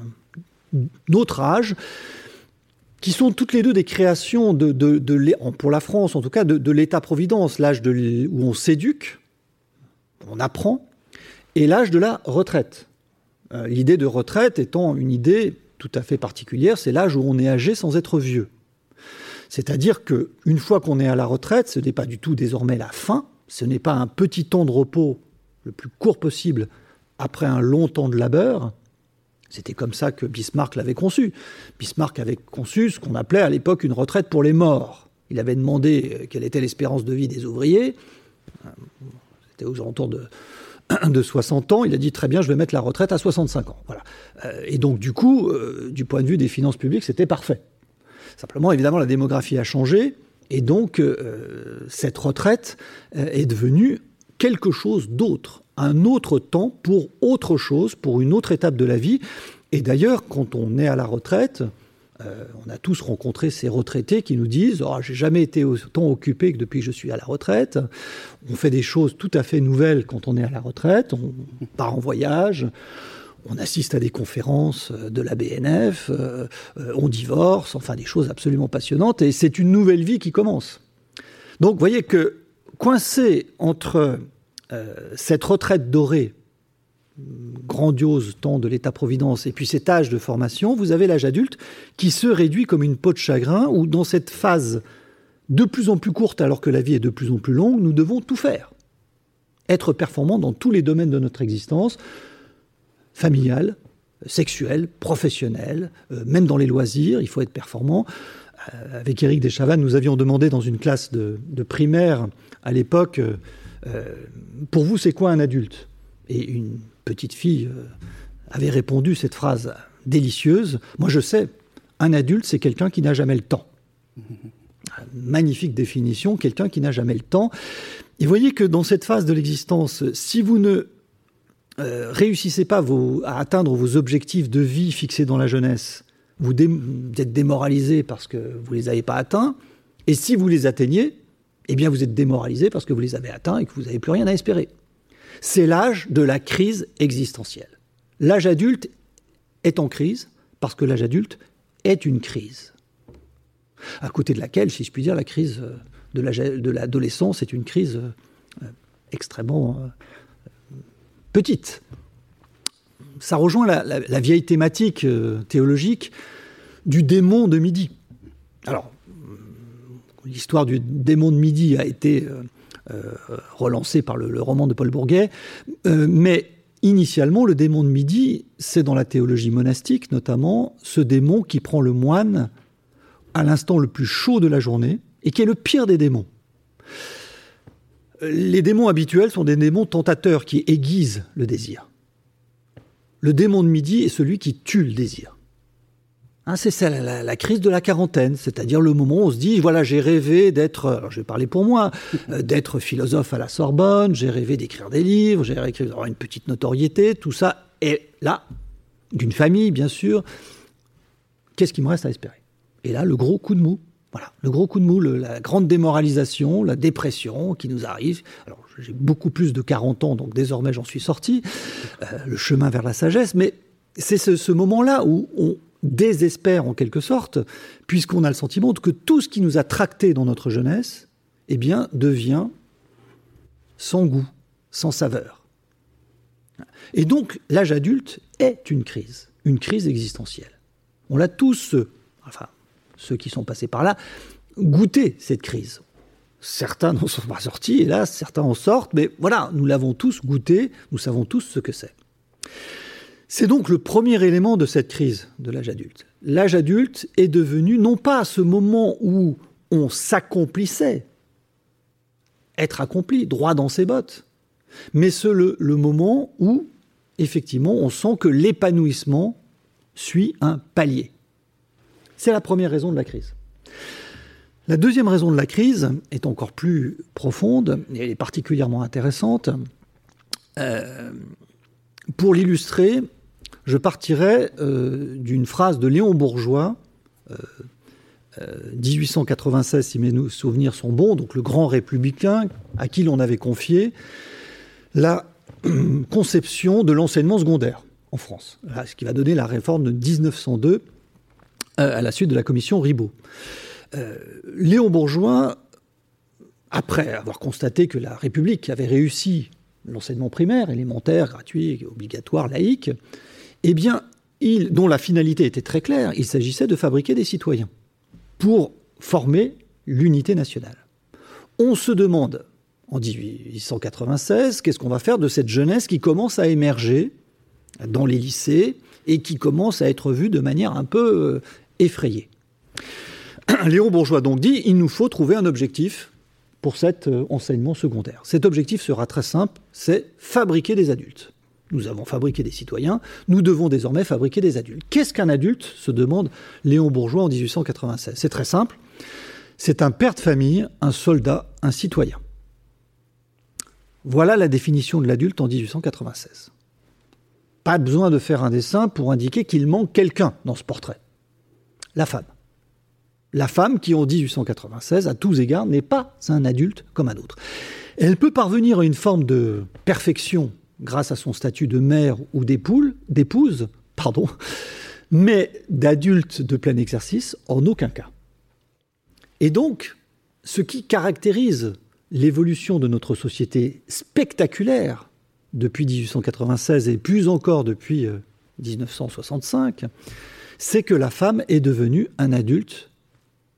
autre âge, qui sont toutes les deux des créations de, pour la France en tout cas de, l'État-providence, l'âge où on s'éduque, on apprend, et l'âge de la retraite. Euh, l'idée de retraite étant une idée tout à fait particulière, c'est l'âge où on est âgé sans être vieux. C'est-à-dire qu'une fois qu'on est à la retraite, ce n'est pas du tout désormais la fin, ce n'est pas un petit temps de repos le plus court possible après un long temps de labeur. C'était comme ça que Bismarck l'avait conçu. Bismarck avait conçu ce qu'on appelait à l'époque une retraite pour les morts. Il avait demandé euh, quelle était l'espérance de vie des ouvriers. C'était aux alentours de, de 60 ans. Il a dit très bien, je vais mettre la retraite à 65 ans. Voilà. Euh, et donc, du coup, euh, du point de vue des finances publiques, c'était parfait. Simplement, évidemment, la démographie a changé et donc euh, cette retraite euh, est devenue quelque chose d'autre, un autre temps pour autre chose, pour une autre étape de la vie. Et d'ailleurs, quand on est à la retraite, euh, on a tous rencontré ces retraités qui nous disent oh, J'ai jamais été autant occupé que depuis que je suis à la retraite. On fait des choses tout à fait nouvelles quand on est à la retraite. On part en voyage, on assiste à des conférences euh, de la BNF, euh, on divorce, enfin des choses absolument passionnantes, et c'est une nouvelle vie qui commence. Donc vous voyez que coincé entre cette retraite dorée, grandiose temps de l'État-providence, et puis cet âge de formation, vous avez l'âge adulte qui se réduit comme une peau de chagrin, où dans cette phase de plus en plus courte alors que la vie est de plus en plus longue, nous devons tout faire. Être performants dans tous les domaines de notre existence, familiale, sexuelle, professionnelle, euh, même dans les loisirs, il faut être performant. Euh, avec Éric Deschavannes, nous avions demandé dans une classe de, primaire à l'époque, euh, pour vous, c'est quoi un adulte? Et une petite fille avait répondu cette phrase délicieuse, moi je sais, un adulte, c'est quelqu'un qui n'a jamais le temps. Magnifique définition, quelqu'un qui n'a jamais le temps. Et voyez que dans cette phase de l'existence, si vous ne euh, réussissez pas à atteindre vos objectifs de vie fixés dans la jeunesse, vous, êtes démoralisé parce que vous ne les avez pas atteints. Et si vous les atteignez, eh bien vous êtes démoralisé parce que vous les avez atteints et que vous n'avez plus rien à espérer. C'est l'âge de la crise existentielle. L'âge adulte est en crise parce que l'âge adulte est une crise. À côté de laquelle, si je puis dire, la crise euh, de l'adolescence est une crise euh, extrêmement euh, petite. Ça rejoint la, vieille thématique théologique du démon de midi. Alors, l'histoire du démon de midi a été relancée par le, roman de Paul Bourget, mais Initialement, le démon de midi, c'est dans la théologie monastique notamment ce démon qui prend le moine à l'instant le plus chaud de la journée et qui est le pire des démons. Les démons habituels sont des démons tentateurs qui aiguisent le désir. Le démon de midi est celui qui tue le désir. Hein, c'est ça la, crise de la quarantaine, c'est-à-dire le moment où on se dit voilà j'ai rêvé d'être, alors je vais parler pour moi, euh, d'être philosophe à la Sorbonne, j'ai rêvé d'écrire des livres, j'ai rêvé d'avoir une petite notoriété, tout ça est là, d'une famille bien sûr. Qu'est-ce qui me reste à espérer? Et là le gros coup de mou, voilà, le gros coup de mou, la grande démoralisation, la dépression qui nous arrive. Alors j'ai beaucoup plus de 40 ans, donc désormais j'en suis sorti, euh, le chemin vers la sagesse, mais c'est ce, ce moment-là où on, désespère en quelque sorte, puisqu'on a le sentiment que tout ce qui nous a tracté dans notre jeunesse, eh devient sans goût, sans saveur. Et donc, l'âge adulte est une crise, une crise existentielle. On l'a tous, enfin, ceux qui sont passés par là, goûté cette crise. Certains n'en sont pas sortis, hélas, certains en sortent, mais voilà, nous l'avons tous goûté, nous savons tous ce que c'est. C'est donc le premier élément de cette crise de l'âge adulte. L'âge adulte est devenu non pas ce moment où on s'accomplissait, être accompli, droit dans ses bottes, mais c'est le, moment où, effectivement, on sent que l'épanouissement suit un palier. C'est la première raison de la crise. La deuxième raison de la crise est encore plus profonde et elle est particulièrement intéressante. Euh, pour l'illustrer, je partirai euh, d'une phrase de Léon Bourgeois, 1896 euh, euh, si mes souvenirs sont bons, donc le grand républicain à qui l'on avait confié la conception de l'enseignement secondaire en France, ce qui va donner la réforme de 1902 à la suite de la commission Ribot. Léon Bourgeois, après avoir constaté que la République avait réussi l'enseignement primaire, élémentaire, gratuit, obligatoire, laïque, eh bien, dont la finalité était très claire, il s'agissait de fabriquer des citoyens pour former l'unité nationale. On se demande, en 1896, qu'est-ce qu'on va faire de cette jeunesse qui commence à émerger dans les lycées et qui commence à être vue de manière un peu euh, effrayée. Léon Bourgeois donc dit, il nous faut trouver un objectif pour cet euh, enseignement secondaire. Cet objectif sera très simple, c'est fabriquer des adultes. Nous avons fabriqué des citoyens, nous devons désormais fabriquer des adultes. Qu'est-ce qu'un adulte se demande Léon Bourgeois en 1896. C'est très simple. C'est un père de famille, un soldat, un citoyen. Voilà la définition de l'adulte en 1896. Pas besoin de faire un dessin pour indiquer qu'il manque quelqu'un dans ce portrait. La femme. La femme qui, en 1896, à tous égards, n'est pas un adulte comme un autre. Elle peut parvenir à une forme de perfection grâce à son statut de mère ou d'épouse, pardon, mais d'adulte de plein exercice, en aucun cas. Et donc, ce qui caractérise l'évolution de notre société spectaculaire depuis 1896 et plus encore depuis 1965, euh, c'est que la femme est devenue un adulte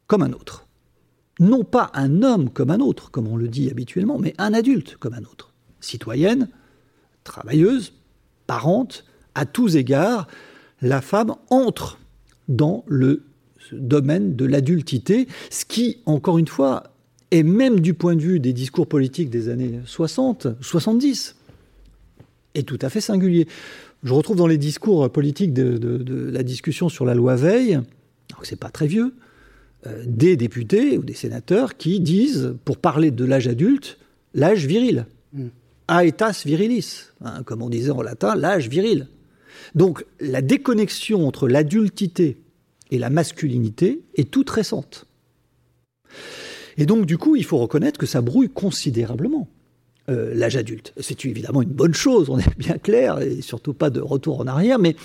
comme un autre. Non pas un homme comme un autre, comme on le dit habituellement, mais un adulte comme un autre. Citoyenne, travailleuse, parente, à tous égards, la femme entre dans le domaine de l'adultité, ce qui, encore une fois, est même du point de vue des discours politiques des années 60, 70, est tout à fait singulier. Je retrouve dans les discours politiques de, la discussion sur la loi Veil, alors que c'est pas très vieux, euh, des députés ou des sénateurs qui disent, pour parler de l'âge adulte, l'âge viril. Mm aetas virilis, hein, comme on disait en latin, l'âge viril. Donc la déconnexion entre l'adultité et la masculinité est toute récente. Et donc du coup, il faut reconnaître que ça brouille considérablement euh, l'âge adulte. C'est évidemment une bonne chose, on est bien clair, et surtout pas de retour en arrière, mais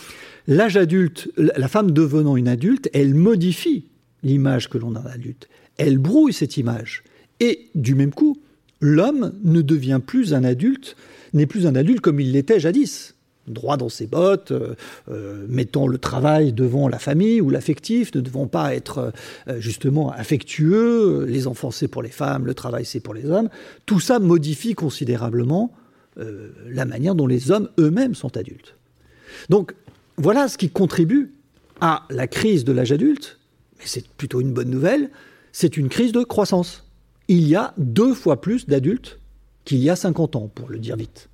l'âge adulte, la femme devenant une adulte, elle modifie l'image que l'on a d'adulte. Elle brouille cette image. Et du même coup, l'homme ne devient plus un adulte, n'est plus un adulte comme il l'était jadis droit dans ses bottes, euh, euh, mettons le travail devant la famille ou l'affectif, ne devons pas être euh, justement affectueux, les enfants c'est pour les femmes, le travail c'est pour les hommes. Tout ça modifie considérablement la manière dont les hommes eux-mêmes sont adultes. Donc voilà ce qui contribue à la crise de l'âge adulte, mais c'est plutôt une bonne nouvelle, c'est une crise de croissance. Il y a deux fois plus d'adultes qu'il y a 50 ans, pour le dire vite.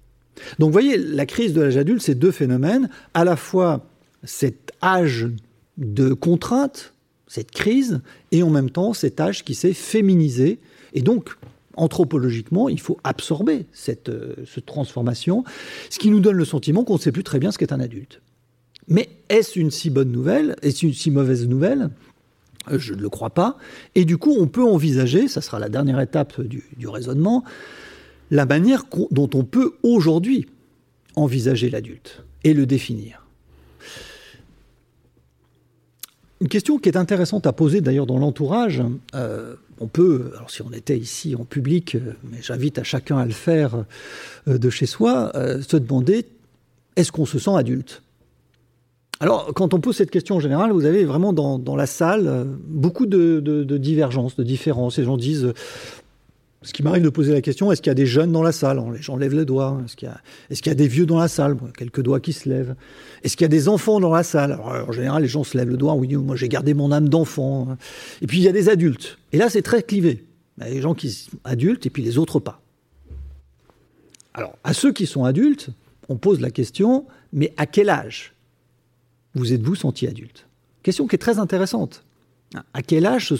Donc vous voyez, la crise de l'âge adulte, c'est deux phénomènes. À la fois cet âge de contrainte, cette crise, et en même temps cet âge qui s'est féminisé. Et donc, anthropologiquement, il faut absorber cette, euh, cette transformation, ce qui nous donne le sentiment qu'on ne sait plus très bien ce qu'est un adulte. Mais est-ce une si bonne nouvelle? Est-ce une si mauvaise nouvelle? Je ne le crois pas. Et du coup, on peut envisager, ça sera la dernière étape du, raisonnement, la manière dont on peut aujourd'hui envisager l'adulte et le définir. Une question qui est intéressante à poser d'ailleurs dans l'entourage, euh, on peut, alors si on était ici en public, euh, mais j'invite à chacun à le faire euh, de chez soi, se demander est-ce qu'on se sent adulte? Alors, quand on pose cette question en général, vous avez vraiment dans, la salle beaucoup de, divergences, de différences. Les gens disent ce qui m'arrive de poser la question, est-ce qu'il y a des jeunes dans la salle? Les gens lèvent le doigt. Est-ce qu'il y, a des vieux dans la salle? Quelques doigts qui se lèvent. Est-ce qu'il y a des enfants dans la salle? En général, les gens se lèvent le doigt. Oui, moi j'ai gardé mon âme d'enfant. Et puis il y a des adultes. Et là, c'est très clivé. Il y a des gens qui sont adultes et puis les autres pas. Alors, à ceux qui sont adultes, on pose la question, mais à quel âge? Vous êtes-vous senti adulte Question qui est très intéressante. À quel âge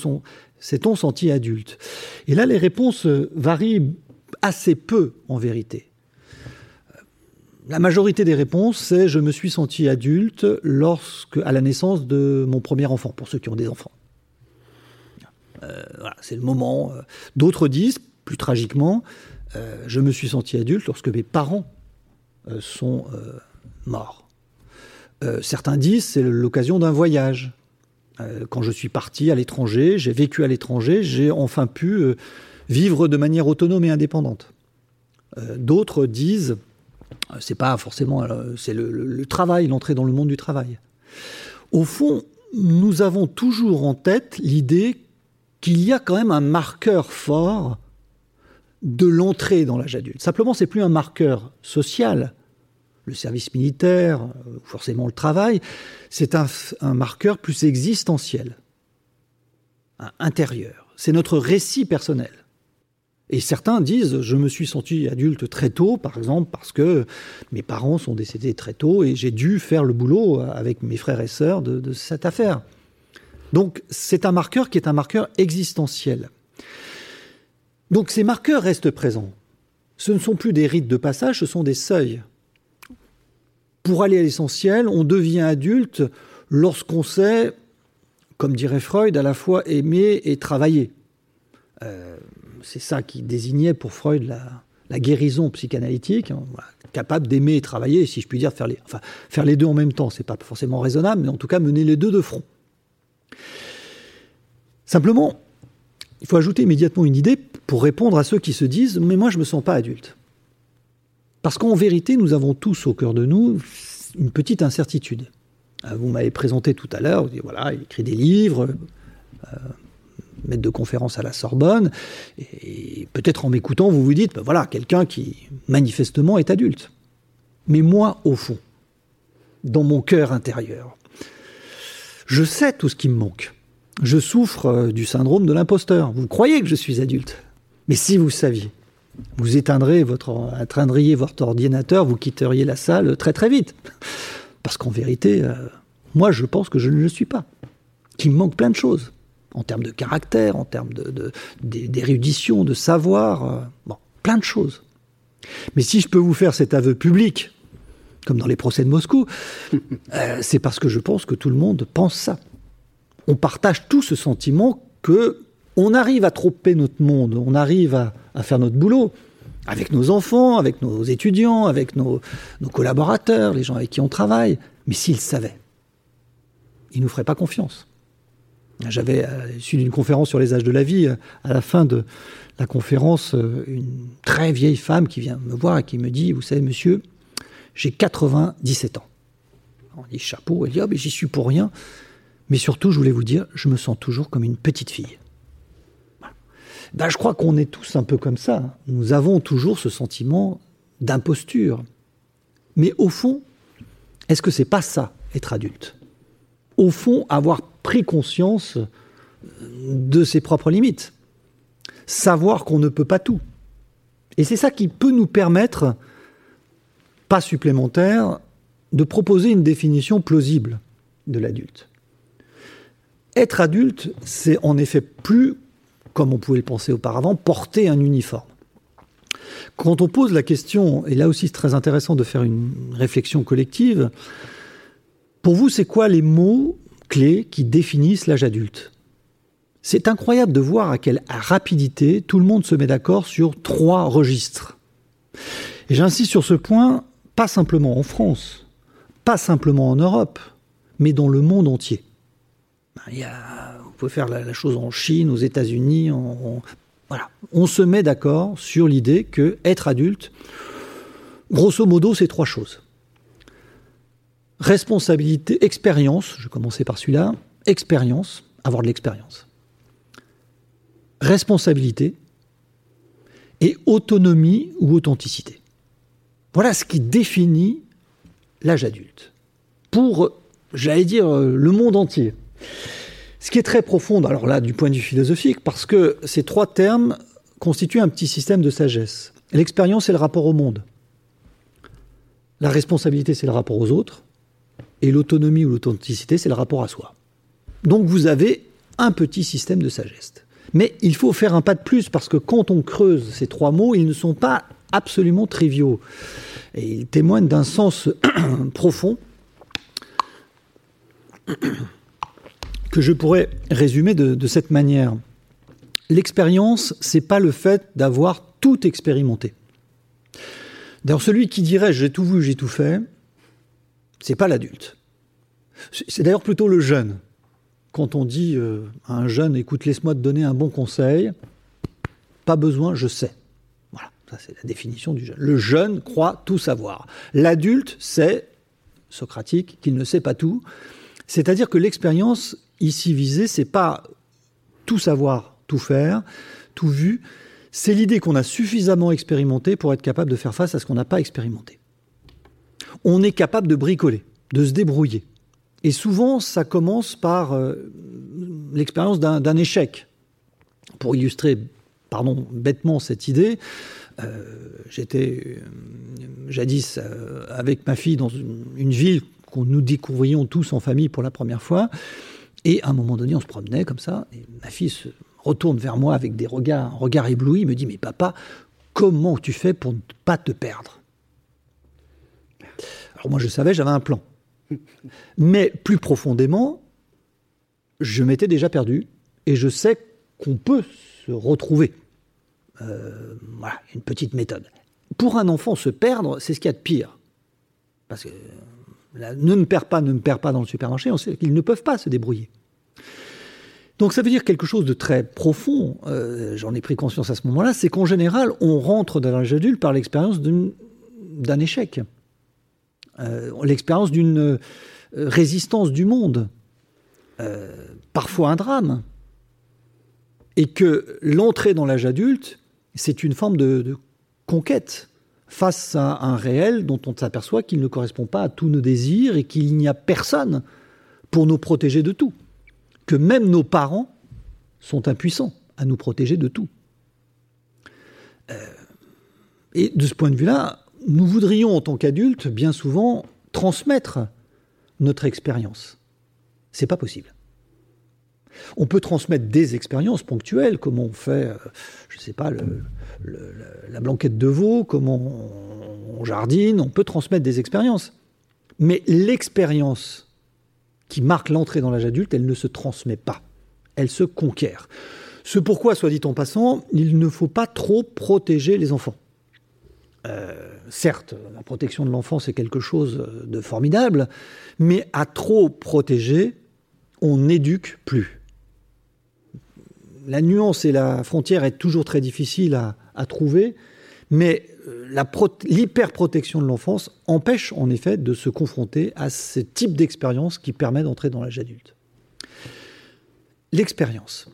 S'est-on senti adulte? Et là, les réponses varient assez peu en vérité. La majorité des réponses, c'est je me suis senti adulte lorsque, à la naissance de mon premier enfant, pour ceux qui ont des enfants. Euh, voilà, c'est le moment. D'autres disent, plus tragiquement, euh, je me suis senti adulte lorsque mes parents euh, sont morts. Certains disent c'est l'occasion d'un voyage. Euh, quand je suis parti à l'étranger, j'ai vécu à l'étranger, j'ai enfin pu euh, vivre de manière autonome et indépendante. Euh, d'autres disent, c'est pas forcément, c'est le, travail, l'entrée dans le monde du travail. Au fond, nous avons toujours en tête l'idée qu'il y a quand même un marqueur fort de l'entrée dans l'âge adulte. Simplement, c'est plus un marqueur social, le service militaire, euh, forcément le travail, c'est un, marqueur plus existentiel, intérieur. C'est notre récit personnel. Et certains disent, je me suis senti adulte très tôt, par exemple, parce que mes parents sont décédés très tôt et j'ai dû faire le boulot avec mes frères et sœurs de cette affaire. Donc c'est un marqueur qui est un marqueur existentiel. Donc ces marqueurs restent présents. Ce ne sont plus des rites de passage, ce sont des seuils pour aller à l'essentiel, on devient adulte lorsqu'on sait, comme dirait Freud, à la fois aimer et travailler. Euh, c'est ça qui désignait pour Freud la, guérison psychanalytique, hein, capable d'aimer et travailler, si je puis dire, faire les, deux en même temps. C'est pas forcément raisonnable, mais en tout cas mener les deux de front. Simplement, il faut ajouter immédiatement une idée pour répondre à ceux qui se disent Mais moi, je ne me sens pas adulte. Parce qu'en vérité, nous avons tous au cœur de nous une petite incertitude. Euh, vous m'avez présenté tout à l'heure, vous dites, voilà, il écrit des livres, euh, maître de conférence à la Sorbonne, et, peut-être en m'écoutant, vous vous dites, ben voilà, quelqu'un qui manifestement est adulte. Mais moi, au fond, dans mon cœur intérieur, je sais tout ce qui me manque. Je souffre euh, du syndrome de l'imposteur. Vous croyez que je suis adulte. Mais si vous saviez, vous éteindrez votre, éteindriez votre ordinateur, vous quitteriez la salle très très vite. Parce qu'en vérité, euh, moi je pense que je ne le suis pas. Qu'il me manque plein de choses. En termes de caractère, en termes d'érudition, de, savoir, euh, bon, plein de choses. Mais si je peux vous faire cet aveu public, comme dans les procès de Moscou, euh, c'est parce que je pense que tout le monde pense ça. On partage tout ce sentiment que on arrive à tromper notre monde, on arrive à, faire notre boulot, avec nos enfants, avec nos étudiants, avec nos, collaborateurs, les gens avec qui on travaille. Mais s'ils savaient, ils ne nous feraient pas confiance. J'avais, issu d'une conférence sur les âges de la vie, à la fin de la conférence, une très vieille femme qui vient me voir et qui me dit, vous savez, monsieur, j'ai 97 ans. On dit chapeau, elle dit, oh, mais j'y suis pour rien. Mais surtout, je voulais vous dire, je me sens toujours comme une petite fille. Ben, je crois qu'on est tous un peu comme ça. Nous avons toujours ce sentiment d'imposture. Mais au fond, est-ce que c'est pas ça, être adulte? Au fond, avoir pris conscience de ses propres limites. Savoir qu'on ne peut pas tout. Et c'est ça qui peut nous permettre, pas supplémentaire, de proposer une définition plausible de l'adulte. Être adulte, c'est en effet plus, comme on pouvait le penser auparavant, porter un uniforme. Quand on pose la question, et là aussi c'est très intéressant de faire une réflexion collective, pour vous, c'est quoi les mots clés qui définissent l'âge adulte? C'est incroyable de voir à quelle rapidité tout le monde se met d'accord sur trois registres. Et j'insiste sur ce point, pas simplement en France, pas simplement en Europe, mais dans le monde entier. Ben, il y a, faire la, chose en Chine, aux États-Unis. On, voilà. on se met d'accord sur l'idée que être adulte, grosso modo, c'est trois choses. Responsabilité, expérience, je vais commencer par celui-là, expérience, avoir de l'expérience. Responsabilité et autonomie ou authenticité. Voilà ce qui définit l'âge adulte. Pour, j'allais dire, le monde entier. Ce qui est très profond, alors là, du point de vue philosophique, parce que ces trois termes constituent un petit système de sagesse. L'expérience, c'est le rapport au monde. La responsabilité, c'est le rapport aux autres. Et l'autonomie ou l'authenticité, c'est le rapport à soi. Donc vous avez un petit système de sagesse. Mais il faut faire un pas de plus, parce que quand on creuse ces trois mots, ils ne sont pas absolument triviaux. Et ils témoignent d'un sens profond que je pourrais résumer de, cette manière. L'expérience, c'est pas le fait d'avoir tout expérimenté. D'ailleurs, celui qui dirait j'ai tout vu, j'ai tout fait, c'est pas l'adulte. C'est d'ailleurs plutôt le jeune. Quand on dit euh, à un jeune, écoute, laisse-moi te donner un bon conseil, pas besoin, je sais. Voilà, ça c'est la définition du jeune. Le jeune croit tout savoir. L'adulte sait, socratique, qu'il ne sait pas tout. C'est-à-dire que l'expérience ici visée, c'est pas tout savoir, tout faire, tout vu. C'est l'idée qu'on a suffisamment expérimenté pour être capable de faire face à ce qu'on n'a pas expérimenté. On est capable de bricoler, de se débrouiller. Et souvent, ça commence par euh, l'expérience d'un échec. Pour illustrer, pardon, bêtement cette idée, euh, j'étais euh, jadis avec ma fille dans une, ville qu'on nous découvrions tous en famille pour la première fois. Et à un moment donné, on se promenait comme ça, ma fille se retourne vers moi avec des regards, un regard ébloui, me dit Mais papa, comment tu fais pour ne pas te perdre? Alors moi, je savais, j'avais un plan. Mais plus profondément, je m'étais déjà perdu, et je sais qu'on peut se retrouver. Euh, voilà, une petite méthode. Pour un enfant, se perdre, c'est ce qu'il y a de pire. Parce que ne me perds pas, ne me perds pas dans le supermarché, on sait qu'ils ne peuvent pas se débrouiller. Donc ça veut dire quelque chose de très profond, euh, j'en ai pris conscience à ce moment-là, c'est qu'en général, on rentre dans l'âge adulte par l'expérience d'un échec, euh, l'expérience d'une euh, résistance du monde, parfois un drame, et que l'entrée dans l'âge adulte, c'est une forme de conquête face à un réel dont on s'aperçoit qu'il ne correspond pas à tous nos désirs et qu'il n'y a personne pour nous protéger de tout. Que même nos parents sont impuissants à nous protéger de tout. Euh, et de ce point de vue-là, nous voudrions en tant qu'adultes bien souvent transmettre notre expérience. C'est pas possible. On peut transmettre des expériences ponctuelles, comme on fait, euh, je ne sais pas, la blanquette de veau, comment on, jardine, on peut transmettre des expériences. Mais l'expérience qui marque l'entrée dans l'âge adulte, elle ne se transmet pas, elle se conquiert. Ce pourquoi, soit dit en passant, il ne faut pas trop protéger les enfants. certes, la protection de l'enfant, c'est quelque chose de formidable, mais à trop protéger, on n'éduque plus. La nuance et la frontière est toujours très difficile à, trouver, mais euh, l'hyperprotection de l'enfance empêche en effet de se confronter à ce type d'expérience qui permet d'entrer dans l'âge adulte. L'expérience.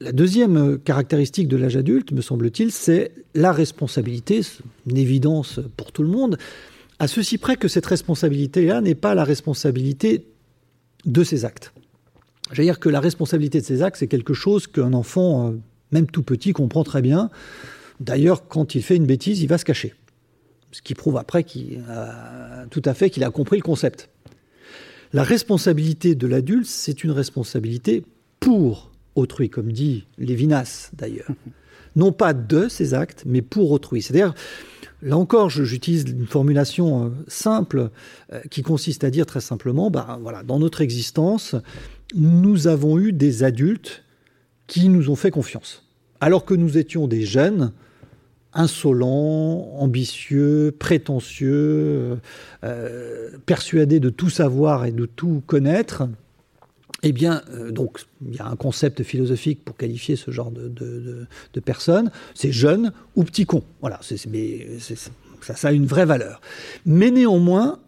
La deuxième caractéristique de l'âge adulte, me semble-t-il, c'est la responsabilité, une évidence pour tout le monde, à ceci près que cette responsabilité-là n'est pas la responsabilité de ses actes. J'allais dire que la responsabilité de ses actes, c'est quelque chose qu'un enfant, euh, même tout petit, comprend très bien. D'ailleurs, quand il fait une bêtise, il va se cacher. Ce qui prouve après qu'il a, tout à fait qu'il a compris le concept. La responsabilité de l'adulte, c'est une responsabilité pour autrui, comme dit Lévinas d'ailleurs. Non pas de ses actes, mais pour autrui. C'est-à-dire, Là encore, j'utilise une formulation euh, simple euh, qui consiste à dire très simplement, bah, voilà, dans notre existence, nous avons eu des adultes qui nous ont fait confiance. Alors que nous étions des jeunes, insolents, ambitieux, prétentieux, euh, persuadés de tout savoir et de tout connaître, eh bien, donc, il y a un concept philosophique pour qualifier ce genre de, personnes. C'est jeune ou petit con. Voilà, ça a une vraie valeur. Mais néanmoins,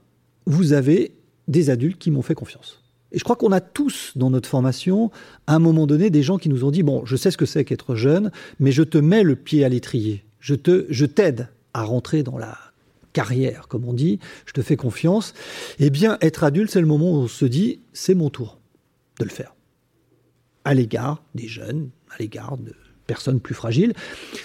vous avez des adultes qui m'ont fait confiance. Et je crois qu'on a tous dans notre formation, à un moment donné, des gens qui nous ont dit Bon, je sais ce que c'est qu'être jeune, mais je te mets le pied à l'étrier. Je te, je t'aide à rentrer dans la carrière, comme on dit. Je te fais confiance. Eh bien, être adulte, c'est le moment où on se dit C'est mon tour de le faire. À l'égard des jeunes, à l'égard de personnes plus fragiles.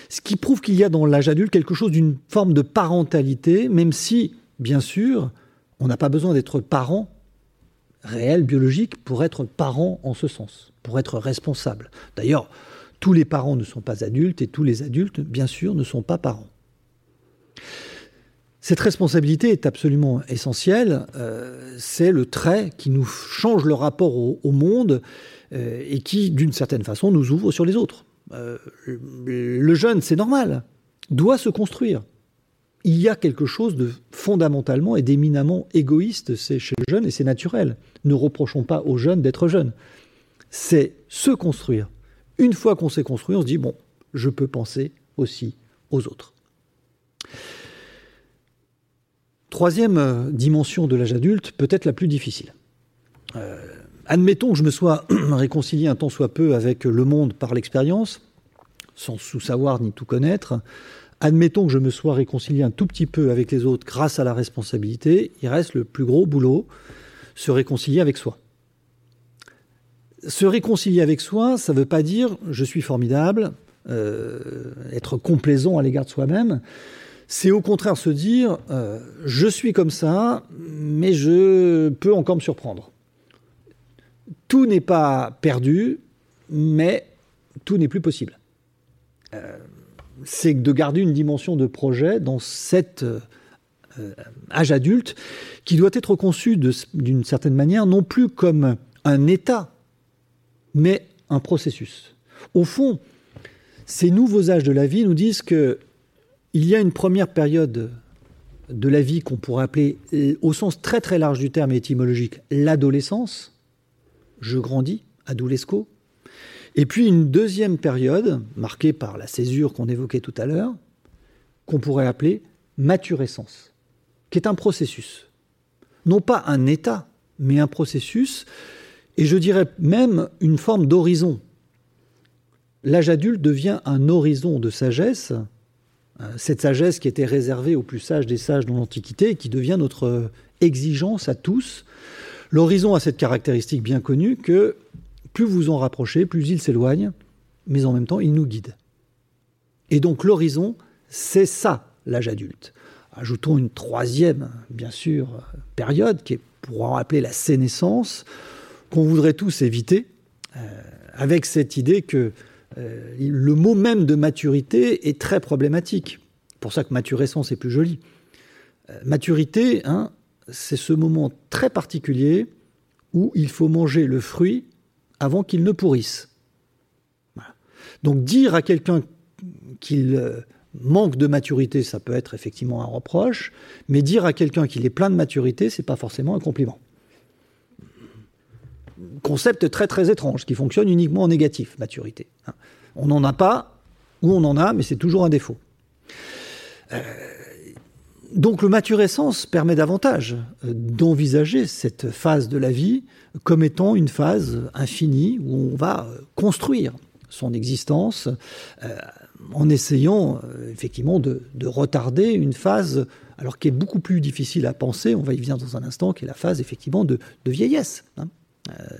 Ce qui prouve qu'il y a dans l'âge adulte quelque chose d'une forme de parentalité, même si, bien sûr, on n'a pas besoin d'être parent réel, biologique, pour être parent en ce sens, pour être responsable. D'ailleurs, tous les parents ne sont pas adultes et tous les adultes, bien sûr, ne sont pas parents. Cette responsabilité est absolument essentielle. Euh, c'est le trait qui nous change le rapport au, monde euh, et qui, d'une certaine façon, nous ouvre sur les autres. Euh, le jeune, c'est normal, doit se construire. Il y a quelque chose de fondamentalement et d'éminemment égoïste chez le jeune et c'est naturel. Ne reprochons pas aux jeunes d'être jeunes. C'est se construire. Une fois qu'on s'est construit, on se dit, bon, je peux penser aussi aux autres. Troisième euh, dimension de l'âge adulte, peut-être la plus difficile. Euh, admettons que je me sois réconcilié un tant soit peu avec le monde par l'expérience, sans tout savoir ni tout connaître. Admettons que je me sois réconcilié un tout petit peu avec les autres grâce à la responsabilité. Il reste le plus gros boulot, se réconcilier avec soi. Se réconcilier avec soi, ça ne veut pas dire je suis formidable, euh, être complaisant à l'égard de soi-même. C'est au contraire se dire euh, je suis comme ça, mais je peux encore me surprendre tout n'est pas perdu, mais tout n'est plus possible. Euh, c'est de garder une dimension de projet dans cet euh, âge adulte qui doit être conçu d'une certaine manière non plus comme un état, mais un processus. Au fond, ces nouveaux âges de la vie nous disent que il y a une première période de la vie qu'on pourrait appeler, au sens très très large du terme étymologique, l'adolescence, je grandis, à Doulesco. Et puis une deuxième période, marquée par la césure qu'on évoquait tout à l'heure, qu'on pourrait appeler maturescence, qui est un processus. Non pas un état, mais un processus, et je dirais même une forme d'horizon. L'âge adulte devient un horizon de sagesse, euh, cette sagesse qui était réservée aux plus sages des sages dans l'Antiquité qui devient notre exigence à tous L'horizon a cette caractéristique bien connue que plus vous en rapprochez, plus il s'éloigne, mais en même temps, il nous guide. Et donc l'horizon, c'est ça, l'âge adulte. Ajoutons une troisième, bien sûr, période, qui est, pour appeler la sénescence, qu'on voudrait tous éviter, euh, avec cette idée que euh, le mot même de maturité est très problématique. Pour ça que maturescence est plus joli. Euh, maturité, hein, c'est ce moment très particulier où il faut manger le fruit avant qu'il ne pourrisse. Donc dire à quelqu'un qu'il euh, manque de maturité, ça peut être effectivement un reproche, mais dire à quelqu'un qu'il est plein de maturité, c'est pas forcément un compliment. Concept très très étrange, qui fonctionne uniquement en négatif, maturité. Hein. On n'en a pas, ou on en a, mais c'est toujours un défaut. Euh, donc le maturescence permet davantage euh, d'envisager cette phase de la vie comme étant une phase infinie où on va euh, construire son existence en essayant effectivement de, retarder une phase alors qui est beaucoup plus difficile à penser, on va y venir dans un instant, qui est la phase effectivement de, vieillesse, hein,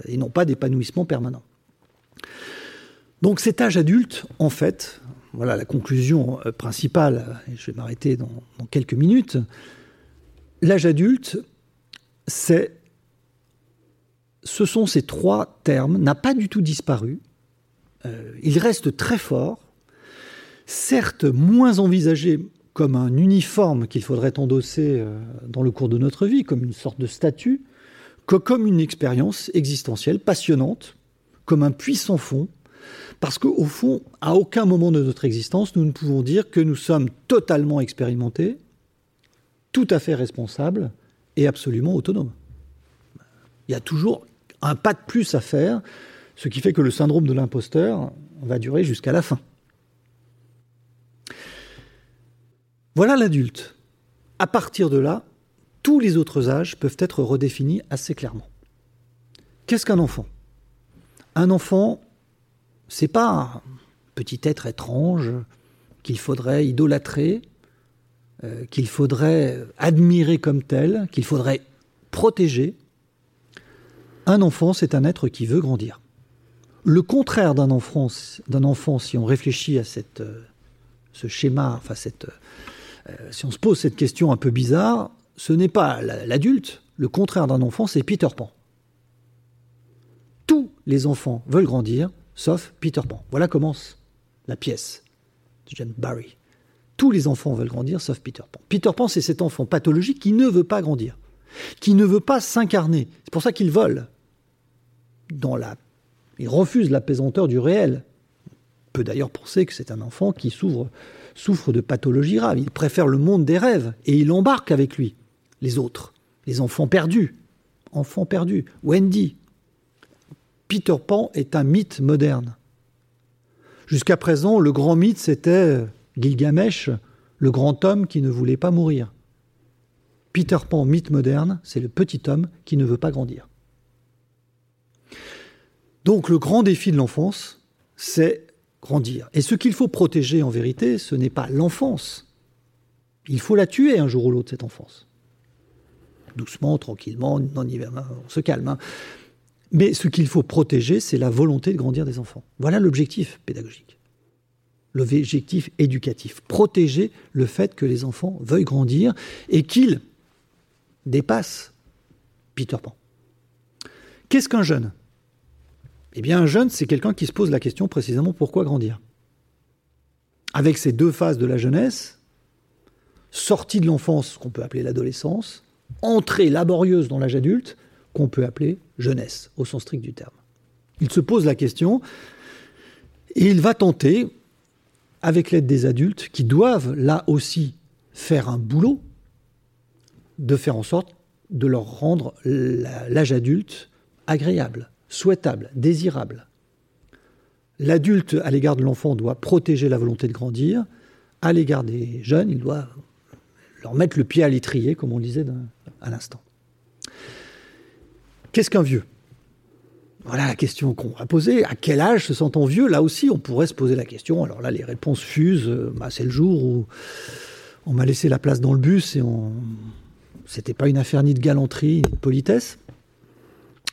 et non pas d'épanouissement permanent. Donc cet âge adulte, en fait, voilà la conclusion euh, principale, et je vais m'arrêter dans, quelques minutes. L'âge adulte, c'est, ce sont ces trois termes, n'a pas du tout disparu. Euh, il reste très fort, certes moins envisagé comme un uniforme qu'il faudrait endosser euh, dans le cours de notre vie, comme une sorte de statut, que comme une expérience existentielle passionnante, comme un puissant fond parce qu'au fond, à aucun moment de notre existence, nous ne pouvons dire que nous sommes totalement expérimentés, tout à fait responsables et absolument autonomes. Il y a toujours un pas de plus à faire, ce qui fait que le syndrome de l'imposteur va durer jusqu'à la fin. Voilà l'adulte. À partir de là, tous les autres âges peuvent être redéfinis assez clairement. Qu'est-ce qu'un enfant? Un enfant, c'est pas un petit être étrange qu'il faudrait idolâtrer, euh, qu'il faudrait admirer comme tel, qu'il faudrait protéger. Un enfant, c'est un être qui veut grandir. Le contraire d'un enfant, d'un enfant, si on réfléchit à euh, ce schéma, euh, si on se pose cette question un peu bizarre, ce n'est pas l'adulte. Le contraire d'un enfant, c'est Peter Pan. Tous les enfants veulent grandir, sauf Peter Pan. Voilà commence la pièce de John Barry. Tous les enfants veulent grandir, sauf Peter Pan. Peter Pan, c'est cet enfant pathologique qui ne veut pas grandir, qui ne veut pas s'incarner. C'est pour ça qu'il vole. Dans la... Il refuse la pesanteur du réel. On peut d'ailleurs penser que c'est un enfant qui souffre, souffre de pathologie grave. Il préfère le monde des rêves et il embarque avec lui les autres, les enfants perdus. Enfants perdus. Wendy, Peter Pan est un mythe moderne. Jusqu'à présent, le grand mythe, c'était Gilgamesh, le grand homme qui ne voulait pas mourir. Peter Pan, mythe moderne, c'est le petit homme qui ne veut pas grandir. Donc le grand défi de l'enfance, c'est grandir. Et ce qu'il faut protéger en vérité, ce n'est pas l'enfance. Il faut la tuer un jour ou l'autre, cette enfance. Doucement, tranquillement, on se calme. Hein. Mais ce qu'il faut protéger, c'est la volonté de grandir des enfants. Voilà l'objectif pédagogique. L'objectif éducatif. Protéger le fait que les enfants veuillent grandir et qu'ils dépassent Peter Pan. Qu'est-ce qu'un jeune? Eh bien, un jeune, c'est quelqu'un qui se pose la question précisément pourquoi grandir? Avec ces deux phases de la jeunesse, sortie de l'enfance, qu'on peut appeler l'adolescence, entrée laborieuse dans l'âge adulte, qu'on peut appeler jeunesse, au sens strict du terme. Il se pose la question et il va tenter, avec l'aide des adultes, qui doivent là aussi faire un boulot, de faire en sorte de leur rendre l'âge adulte agréable, souhaitable, désirable. L'adulte, à l'égard de l'enfant, doit protéger la volonté de grandir. À l'égard des jeunes, il doit leur mettre le pied à l'étrier, comme on disait à l'instant. Qu'est-ce qu'un vieux? Voilà la question qu'on va poser. À quel âge se sent-on vieux? Là aussi, on pourrait se poser la question. Alors là, les réponses fusent. Bah, c'est le jour où on m'a laissé la place dans le bus et on... c'était pas une affaire ni de galanterie, ni de politesse.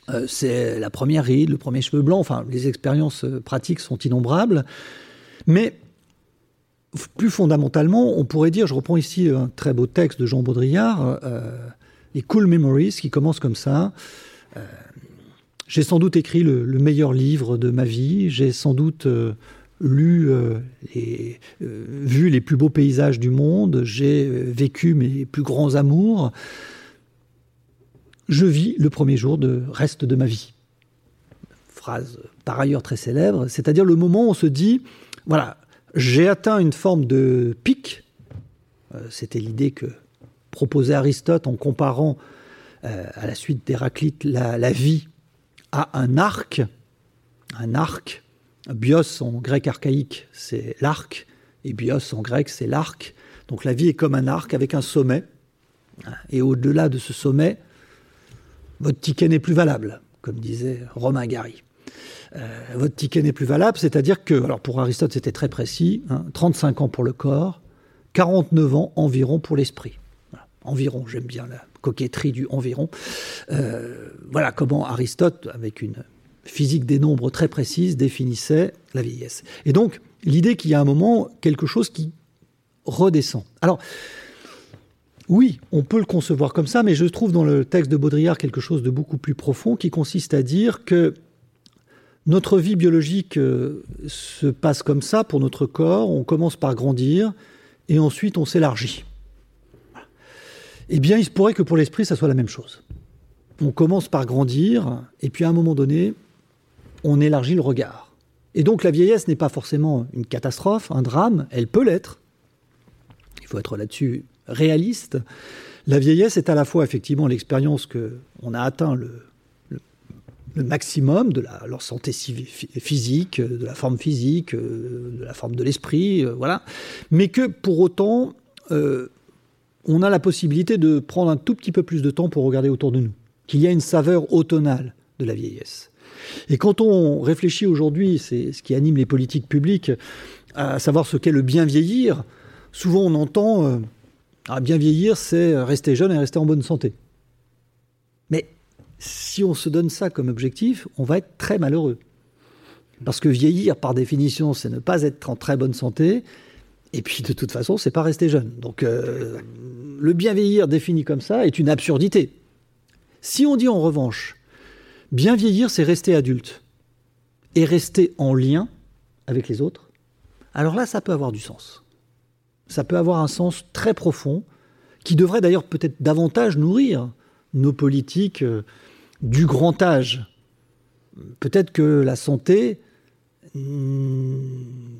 Euh, c'est la première ride, le premier cheveu blanc. Enfin, les expériences euh, pratiques sont innombrables. Mais plus fondamentalement, on pourrait dire, je reprends ici un très beau texte de Jean Baudrillard, euh, les Cool Memories, qui commence comme ça. Euh, j'ai sans doute écrit le, meilleur livre de ma vie, j'ai sans doute euh, lu et euh, vu les plus beaux paysages du monde, j'ai vécu mes plus grands amours. Je vis le premier jour de reste de ma vie. Phrase par ailleurs très célèbre, c'est-à-dire le moment où on se dit, voilà, j'ai atteint une forme de pic. Euh, c'était l'idée que proposait Aristote en comparant euh, à la suite d'Héraclite la, vie à un arc. Un arc, bios en grec archaïque, c'est l'arc, et bios en grec, c'est l'arc. Donc la vie est comme un arc avec un sommet. Et au-delà de ce sommet, votre ticket n'est plus valable, comme disait Romain Gary. Euh, votre ticket n'est plus valable, c'est-à-dire que, alors pour Aristote c'était très précis, 35 hein, ans pour le corps, 49 ans environ pour l'esprit. Environ, j'aime bien la coquetterie du environ. Euh, voilà comment Aristote, avec une physique des nombres très précise, définissait la vieillesse. Et donc, l'idée qu'il y a un moment quelque chose qui redescend. Alors, oui, on peut le concevoir comme ça, mais je trouve dans le texte de Baudrillard quelque chose de beaucoup plus profond qui consiste à dire que notre vie biologique euh, se passe comme ça pour notre corps, on commence par grandir et ensuite on s'élargit. Eh bien, il se pourrait que pour l'esprit, ça soit la même chose. On commence par grandir et puis à un moment donné, on élargit le regard. Et donc la vieillesse n'est pas forcément une catastrophe, un drame, elle peut l'être. Il faut être là-dessus réaliste, la vieillesse est à la fois effectivement l'expérience que on a atteint le, maximum de la, leur santé physique, de la forme physique, euh, de la forme de l'esprit, euh, voilà, mais que pour autant, euh, on a la possibilité de prendre un tout petit peu plus de temps pour regarder autour de nous, qu'il y a une saveur automnale de la vieillesse. Et quand on réfléchit aujourd'hui, c'est ce qui anime les politiques publiques, à savoir ce qu'est le bien vieillir, souvent on entend ah, bien vieillir, c'est rester jeune et rester en bonne santé. Mais si on se donne ça comme objectif, on va être très malheureux. Parce que vieillir, par définition, c'est ne pas être en très bonne santé. Et puis, de toute façon, c'est pas rester jeune. Donc, euh, le bien vieillir défini comme ça est une absurdité. Si on dit en revanche, bien vieillir, c'est rester adulte et rester en lien avec les autres, alors là, ça peut avoir du sens ça peut avoir un sens très profond, qui devrait d'ailleurs peut-être davantage nourrir nos politiques euh, du grand âge. Peut-être que la santé,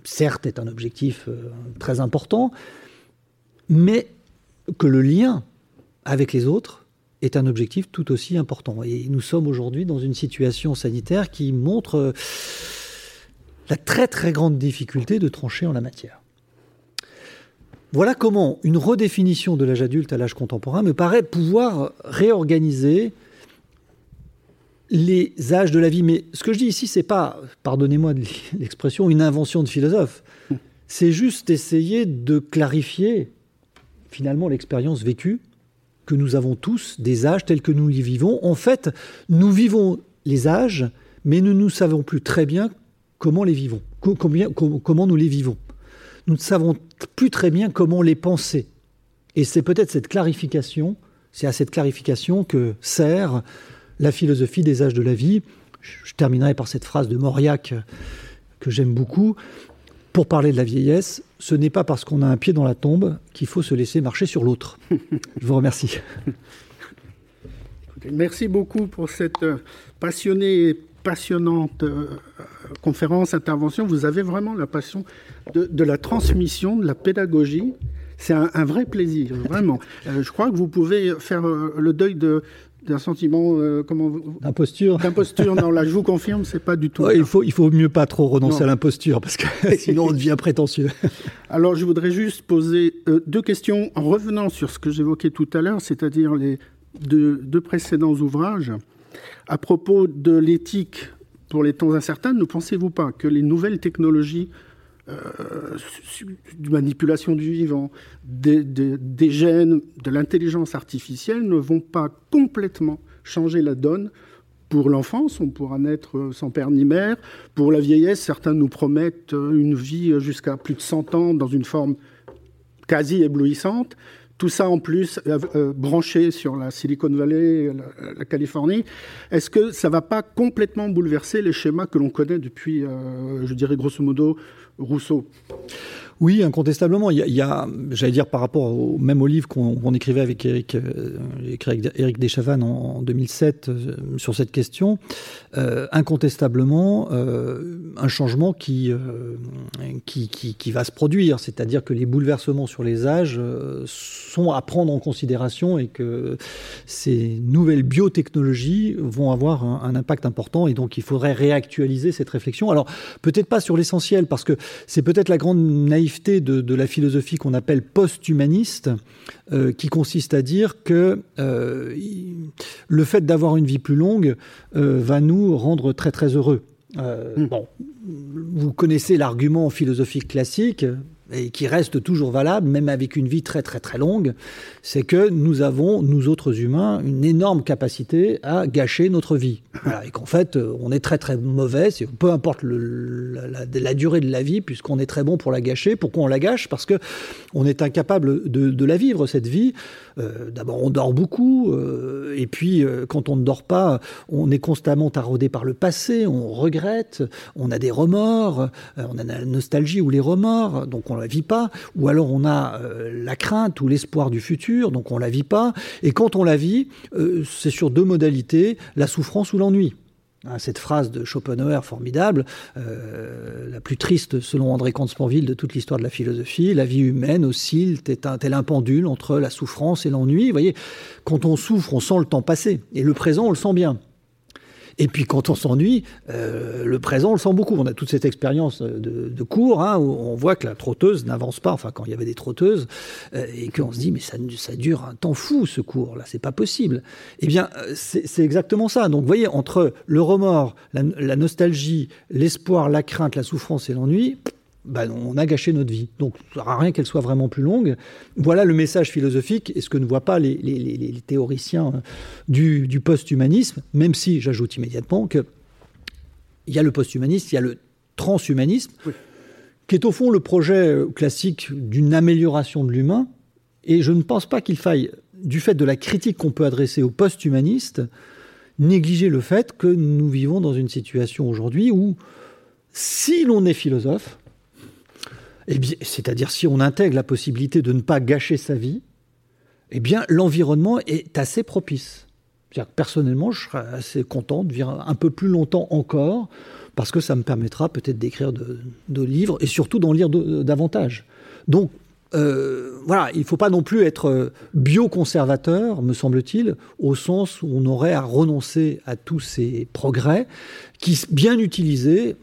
certes, est un objectif euh, très important, mais que le lien avec les autres est un objectif tout aussi important. Et nous sommes aujourd'hui dans une situation sanitaire qui montre euh, la très très grande difficulté de trancher en la matière. Voilà comment une redéfinition de l'âge adulte à l'âge contemporain me paraît pouvoir réorganiser les âges de la vie. Mais ce que je dis ici, c'est pas, pardonnez-moi l'expression, une invention de philosophe. C'est juste essayer de clarifier finalement l'expérience vécue que nous avons tous des âges tels que nous les vivons. En fait, nous vivons les âges, mais nous ne savons plus très bien comment les vivons, comment nous les vivons nous ne savons plus très bien comment les penser. Et c'est peut-être cette clarification, c'est à cette clarification que sert la philosophie des âges de la vie. Je terminerai par cette phrase de Mauriac que j'aime beaucoup. Pour parler de la vieillesse, ce n'est pas parce qu'on a un pied dans la tombe qu'il faut se laisser marcher sur l'autre. Je vous remercie. Merci beaucoup pour cette passionnée passionnante euh, conférence, intervention. Vous avez vraiment la passion de, la transmission, de la pédagogie. C'est un, vrai plaisir, vraiment. Euh, je crois que vous pouvez faire euh, le deuil de, d'un sentiment comment d'imposture. D'imposture. Non là je vous confirme c'est pas du tout il faut il faut mieux pas trop renoncer à l'imposture parce que sinon on devient prétentieux. Alors je voudrais juste poser deux questions en revenant sur ce que j'évoquais tout à l'heure c'est-à-dire les deux précédents ouvrages. À propos de l'éthique pour les temps incertains, ne pensez-vous pas que les nouvelles technologies euh, manipulation du vivant, des, des gènes, de l'intelligence artificielle ne vont pas complètement changer la donne pour l'enfance, on pourra naître sans père ni mère. Pour la vieillesse, certains nous promettent une vie jusqu'à plus de 100 ans dans une forme quasi éblouissante. Tout ça en plus euh, euh, branché sur la Silicon Valley, la, Californie. Est-ce que ça ne va pas complètement bouleverser les schémas que l'on connaît depuis, euh, je dirais grosso modo, Rousseau? Oui, incontestablement. Il y a, j'allais dire, par rapport au même au livre qu'on écrivait avec Eric, Eric Deschavannes en, 2007 sur cette question, incontestablement, un changement qui qui, qui, va se produire, c'est-à-dire que les bouleversements sur les âges euh, sont à prendre en considération et que ces nouvelles biotechnologies vont avoir un, impact important et donc il faudrait réactualiser cette réflexion. Alors peut-être pas sur l'essentiel parce que c'est peut-être la grande naïveté de, la philosophie qu'on appelle post-humaniste euh, qui consiste à dire que euh, le fait d'avoir une vie plus longue va nous rendre très très heureux. Hmm. Bon, vous connaissez l'argument philosophique classique, et qui reste toujours valable, même avec une vie très très très longue, c'est que nous avons, nous autres humains, une énorme capacité à gâcher notre vie. et qu'en fait, on est très très mauvais, peu importe la, durée de la vie, puisqu'on est très bon pour la gâcher. Pourquoi on la gâche? Parce que on est incapable de la vivre, cette vie. Euh, d'abord, on dort beaucoup, euh, et puis euh, quand on ne dort pas, on est constamment taraudé par le passé, on regrette, on a des remords, on a la nostalgie ou les remords, donc on la vit pas, ou alors on a la crainte ou l'espoir du futur, donc on la vit pas, et quand on la vit, c'est sur deux modalités, la souffrance ou l'ennui. Hein, cette phrase de Schopenhauer formidable, euh, la plus triste selon André Comte-Sponville de toute l'histoire de la philosophie, la vie humaine oscille tel un pendule entre la souffrance et l'ennui. Vous voyez, quand on souffre, on sent le temps passer, et le présent, on le sent bien. Et puis quand on s'ennuie, euh, le présent, on le sent beaucoup. On a toute cette expérience de, cours hein, où on voit que la trotteuse n'avance pas. Enfin, quand il y avait des trotteuses, euh, et qu'on se dit mais ça, ça dure un temps fou ce cours là, c'est pas possible. Eh bien, euh, c'est exactement ça. Donc, vous voyez, entre le remords, la nostalgie, l'espoir, la crainte, la souffrance et l'ennui, bah, on a gâché notre vie. Donc, ça sert à rien qu'elle soit vraiment plus longue. Voilà le message philosophique et ce que ne voient pas les, théoriciens euh, du, post-humanisme, même si j'ajoute immédiatement qu'il y a le post-humanisme, il y a le transhumanisme, qui est au fond le projet euh, classique d'une amélioration de l'humain. Et je ne pense pas qu'il faille, du fait de la critique qu'on peut adresser aux post-humanistes, négliger le fait que nous vivons dans une situation aujourd'hui où, si l'on est philosophe, eh bien, c'est-à-dire si on intègre la possibilité de ne pas gâcher sa vie, eh bien, l'environnement est assez propice. personnellement, je serais assez content de vivre un peu plus longtemps encore, parce que ça me permettra peut-être d'écrire de, livres et surtout d'en lire davantage. Donc, euh, voilà, il ne faut pas non plus être bioconservateur, me semble-t-il, au sens où on aurait à renoncer à tous ces progrès qui, bien utilisés,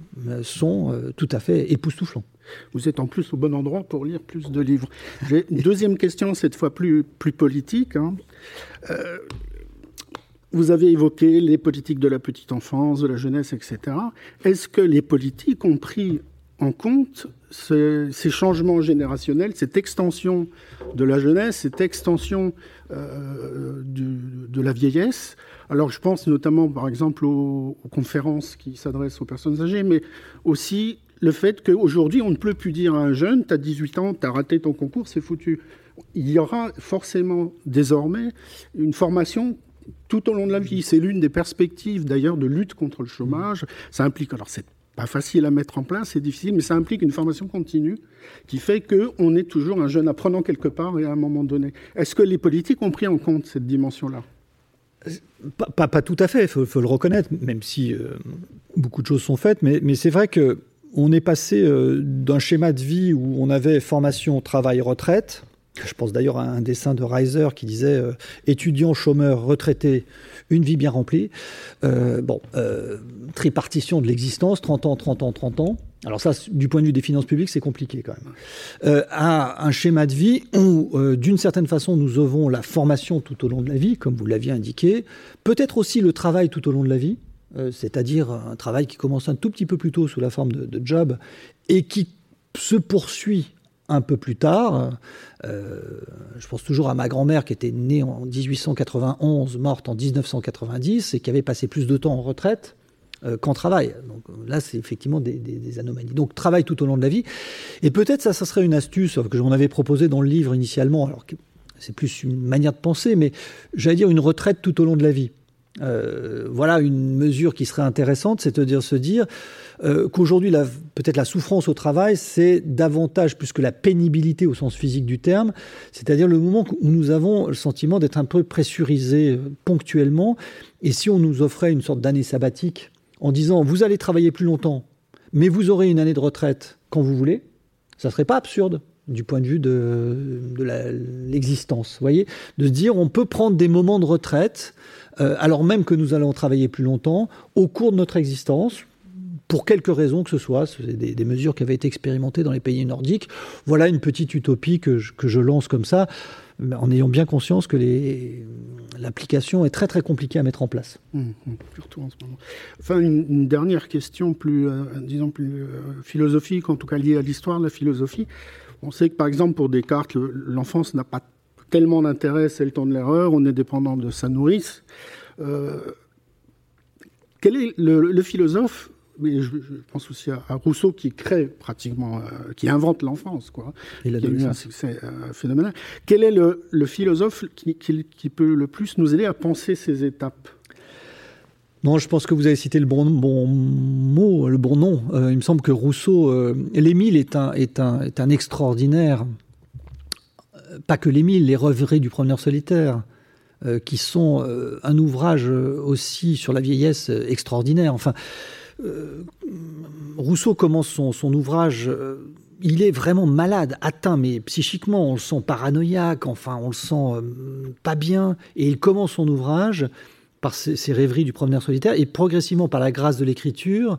sont euh, tout à fait époustouflants. Vous êtes en plus au bon endroit pour lire plus de livres. J'ai une deuxième question, cette fois plus, plus politique. Hein. Euh, vous avez évoqué les politiques de la petite enfance, de la jeunesse, etc. Est-ce que les politiques ont pris en compte ces, changements générationnels, cette extension de la jeunesse, cette extension euh, de la vieillesse? Alors je pense notamment par exemple aux conférences qui s'adressent aux personnes âgées, mais aussi le fait qu'aujourd'hui, on ne peut plus dire à un jeune, tu as 18 ans, tu as raté ton concours, c'est foutu. Il y aura forcément désormais une formation tout au long de la vie. C'est l'une des perspectives d'ailleurs de lutte contre le chômage. Ça implique, alors c'est pas facile à mettre en place, c'est difficile, mais ça implique une formation continue qui fait qu'on est toujours un jeune apprenant quelque part et à un moment donné. Est-ce que les politiques ont pris en compte cette dimension-là? Pas, pas, tout à fait, il faut, le reconnaître, même si euh, beaucoup de choses sont faites, mais, mais c'est vrai que on est passé euh, d'un schéma de vie où on avait formation, travail, retraite. Je pense d'ailleurs à un dessin de Reiser qui disait euh, étudiant, chômeur, retraité, une vie bien remplie. Euh, bon, tripartition de l'existence, 30 ans, 30 ans, 30 ans. Alors ça, du point de vue des finances publiques, c'est compliqué quand même. à un schéma de vie où, d'une certaine façon, nous avons la formation tout au long de la vie, comme vous l'aviez indiqué, peut-être aussi le travail tout au long de la vie. Euh, c'est-à-dire un travail qui commence un tout petit peu plus tôt sous la forme de, job et qui se poursuit un peu plus tard. Euh, je pense toujours à ma grand-mère qui était née en 1891, morte en 1990 et qui avait passé plus de temps en retraite euh, qu'en travail. Donc là, c'est effectivement des, anomalies. Donc travail tout au long de la vie. Et peut-être ça, ça serait une astuce que j'en avais proposé dans le livre initialement. Alors c'est plus une manière de penser, mais j'allais dire une retraite tout au long de la vie. Euh, voilà une mesure qui serait intéressante, c'est-à-dire se dire euh, qu'aujourd'hui, peut-être la souffrance au travail, c'est davantage plus que la pénibilité au sens physique du terme, c'est-à-dire le moment où nous avons le sentiment d'être un peu pressurisé euh, ponctuellement, et si on nous offrait une sorte d'année sabbatique en disant vous allez travailler plus longtemps, mais vous aurez une année de retraite quand vous voulez, ça serait pas absurde du point de vue de, l'existence. voyez De se dire, on peut prendre des moments de retraite, euh, alors même que nous allons travailler plus longtemps, au cours de notre existence, pour quelque raison que ce soit. C'est des, mesures qui avaient été expérimentées dans les pays nordiques. Voilà une petite utopie que je, lance comme ça, en ayant bien conscience que l'application est très très compliquée à mettre en place. Mmh, mmh. Enfin, une, dernière question plus, euh, disons, plus euh, philosophique, en tout cas liée à l'histoire de la philosophie. On sait que par exemple pour Descartes, l'enfance n'a pas tellement d'intérêt, c'est le temps de l'erreur, on est dépendant de sa nourrice. Euh, quel est le, philosophe mais je, pense aussi à, Rousseau qui crée pratiquement, euh, qui invente l'enfance, quoi. Il a eu un succès euh, phénoménal. Quel est le, philosophe qui, peut le plus nous aider à penser ces étapes? Non, je pense que vous avez cité le bon, bon mot, le bon nom. Euh, il me semble que Rousseau, l'Émile est un, est, un, est un extraordinaire, pas que l'Émile, les rêveries du promeneur solitaire, qui sont un ouvrage aussi sur la vieillesse extraordinaire. Enfin, Rousseau commence son, son ouvrage il est vraiment malade, atteint, mais psychiquement, on le sent paranoïaque, enfin, on le sent pas bien, et il commence son ouvrage par ces, rêveries du promeneur solitaire, et progressivement, par la grâce de l'écriture,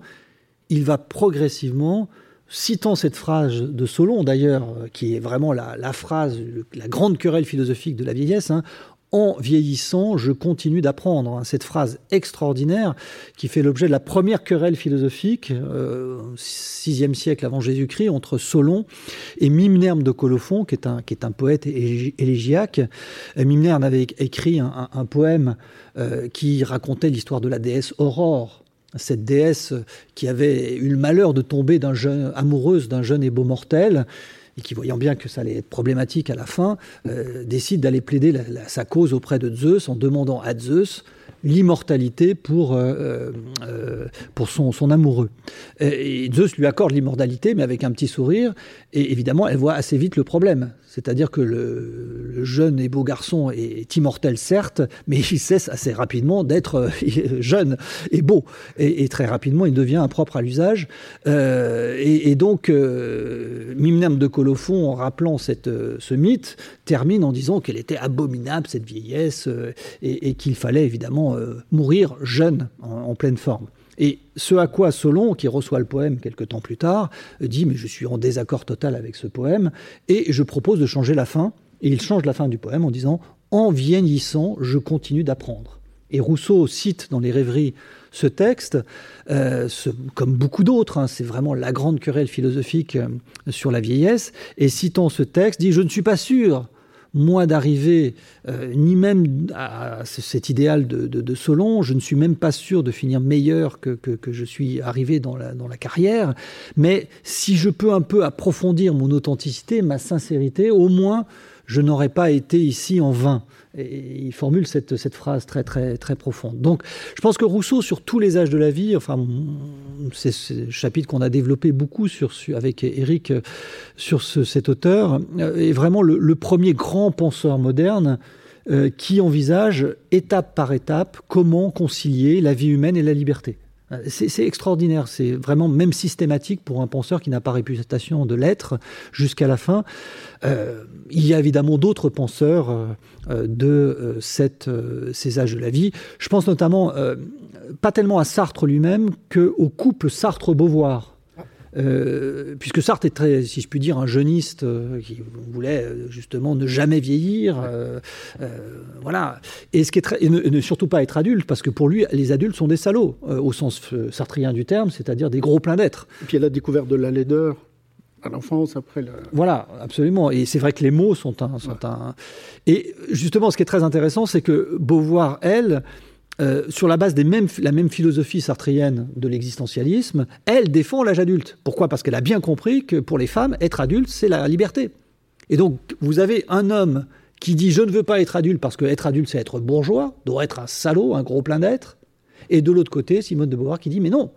il va progressivement, citant cette phrase de Solon d'ailleurs, qui est vraiment la, phrase, la grande querelle philosophique de la vieillesse, hein, en vieillissant, je continue d'apprendre. Hein, cette phrase extraordinaire qui fait l'objet de la première querelle philosophique, euh, 6 siècle avant Jésus-Christ, entre Solon et Mimnerme de Colophon, qui est un, qui est un poète élégiaque. Mimnerme avait écrit un poème euh, qui racontait l'histoire de la déesse Aurore, cette déesse qui avait eu le malheur de tomber d'un jeune, amoureuse d'un jeune et beau mortel, et qui, voyant bien que ça allait être problématique à la fin, euh, décide d'aller plaider sa cause auprès de Zeus en demandant à Zeus l'immortalité pour, euh, pour son, son, amoureux. Et Zeus lui accorde l'immortalité, mais avec un petit sourire, et évidemment, elle voit assez vite le problème. C'est-à-dire que le, jeune et beau garçon est immortel, certes, mais il cesse assez rapidement d'être euh, jeune et beau. Et, très rapidement, il devient impropre à l'usage. Euh, et, donc, euh, Mimnème de Colophon, en rappelant cette, ce mythe, termine en disant qu'elle était abominable, cette vieillesse, et, qu'il fallait évidemment mourir jeune, en pleine forme. Et ce à quoi Solon, qui reçoit le poème quelque temps plus tard, dit Mais je suis en désaccord total avec ce poème, et je propose de changer la fin. Et il change la fin du poème en disant En vieillissant, je continue d'apprendre. Et Rousseau cite dans les rêveries ce texte, euh, comme beaucoup d'autres, hein, c'est vraiment la grande querelle philosophique euh, sur la vieillesse, et citant ce texte, dit Je ne suis pas sûr moi d'arriver, euh, ni même à cet idéal de, Solon. Je ne suis même pas sûr de finir meilleur que, que, je suis arrivé dans la, dans la carrière. Mais si je peux un peu approfondir mon authenticité, ma sincérité, au moins je n'aurais pas été ici en vain. Et il formule cette, phrase très, très, très profonde. Donc, je pense que Rousseau, sur tous les âges de la vie, enfin, c'est ce chapitre qu'on a développé beaucoup avec Eric sur cet auteur, euh, est vraiment le, premier grand penseur moderne euh, qui envisage étape par étape comment concilier la vie humaine et la liberté. Euh, c'est extraordinaire, c'est vraiment même systématique pour un penseur qui n'a pas réputation de l'être jusqu'à la fin. Euh, il y a évidemment d'autres penseurs euh, de cette, ces âges de la vie. Je pense notamment, pas tellement à Sartre lui-même, qu'au couple Sartre-Beauvoir. Euh, puisque Sartre est très, si je puis dire, un jeuniste euh, qui voulait euh, justement ne jamais vieillir, voilà. Et ce qui est très, et ne, surtout pas être adulte, parce que pour lui, les adultes sont des salauds au sens sartrien du terme, c'est-à-dire des gros pleins d'être. Et puis il a découvert de la laideur à l'enfance après le... Voilà, absolument. Et c'est vrai que les mots sont un, sont un. Et justement, ce qui est très intéressant, c'est que Beauvoir, elle, euh, sur la base de la même philosophie sartrienne de l'existentialisme, elle défend l'âge adulte. Pourquoi? Parce qu'elle a bien compris que pour les femmes, être adulte, c'est la liberté. Et donc, vous avez un homme qui dit je ne veux pas être adulte parce que être adulte, c'est être bourgeois, doit être un salaud, un gros plein d'être. Et de l'autre côté, Simone de Beauvoir qui dit mais non,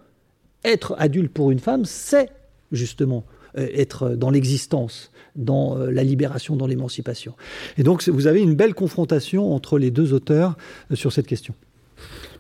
être adulte pour une femme, c'est justement euh, être dans l'existence, dans euh, la libération, dans l'émancipation. Et donc, vous avez une belle confrontation entre les deux auteurs sur cette question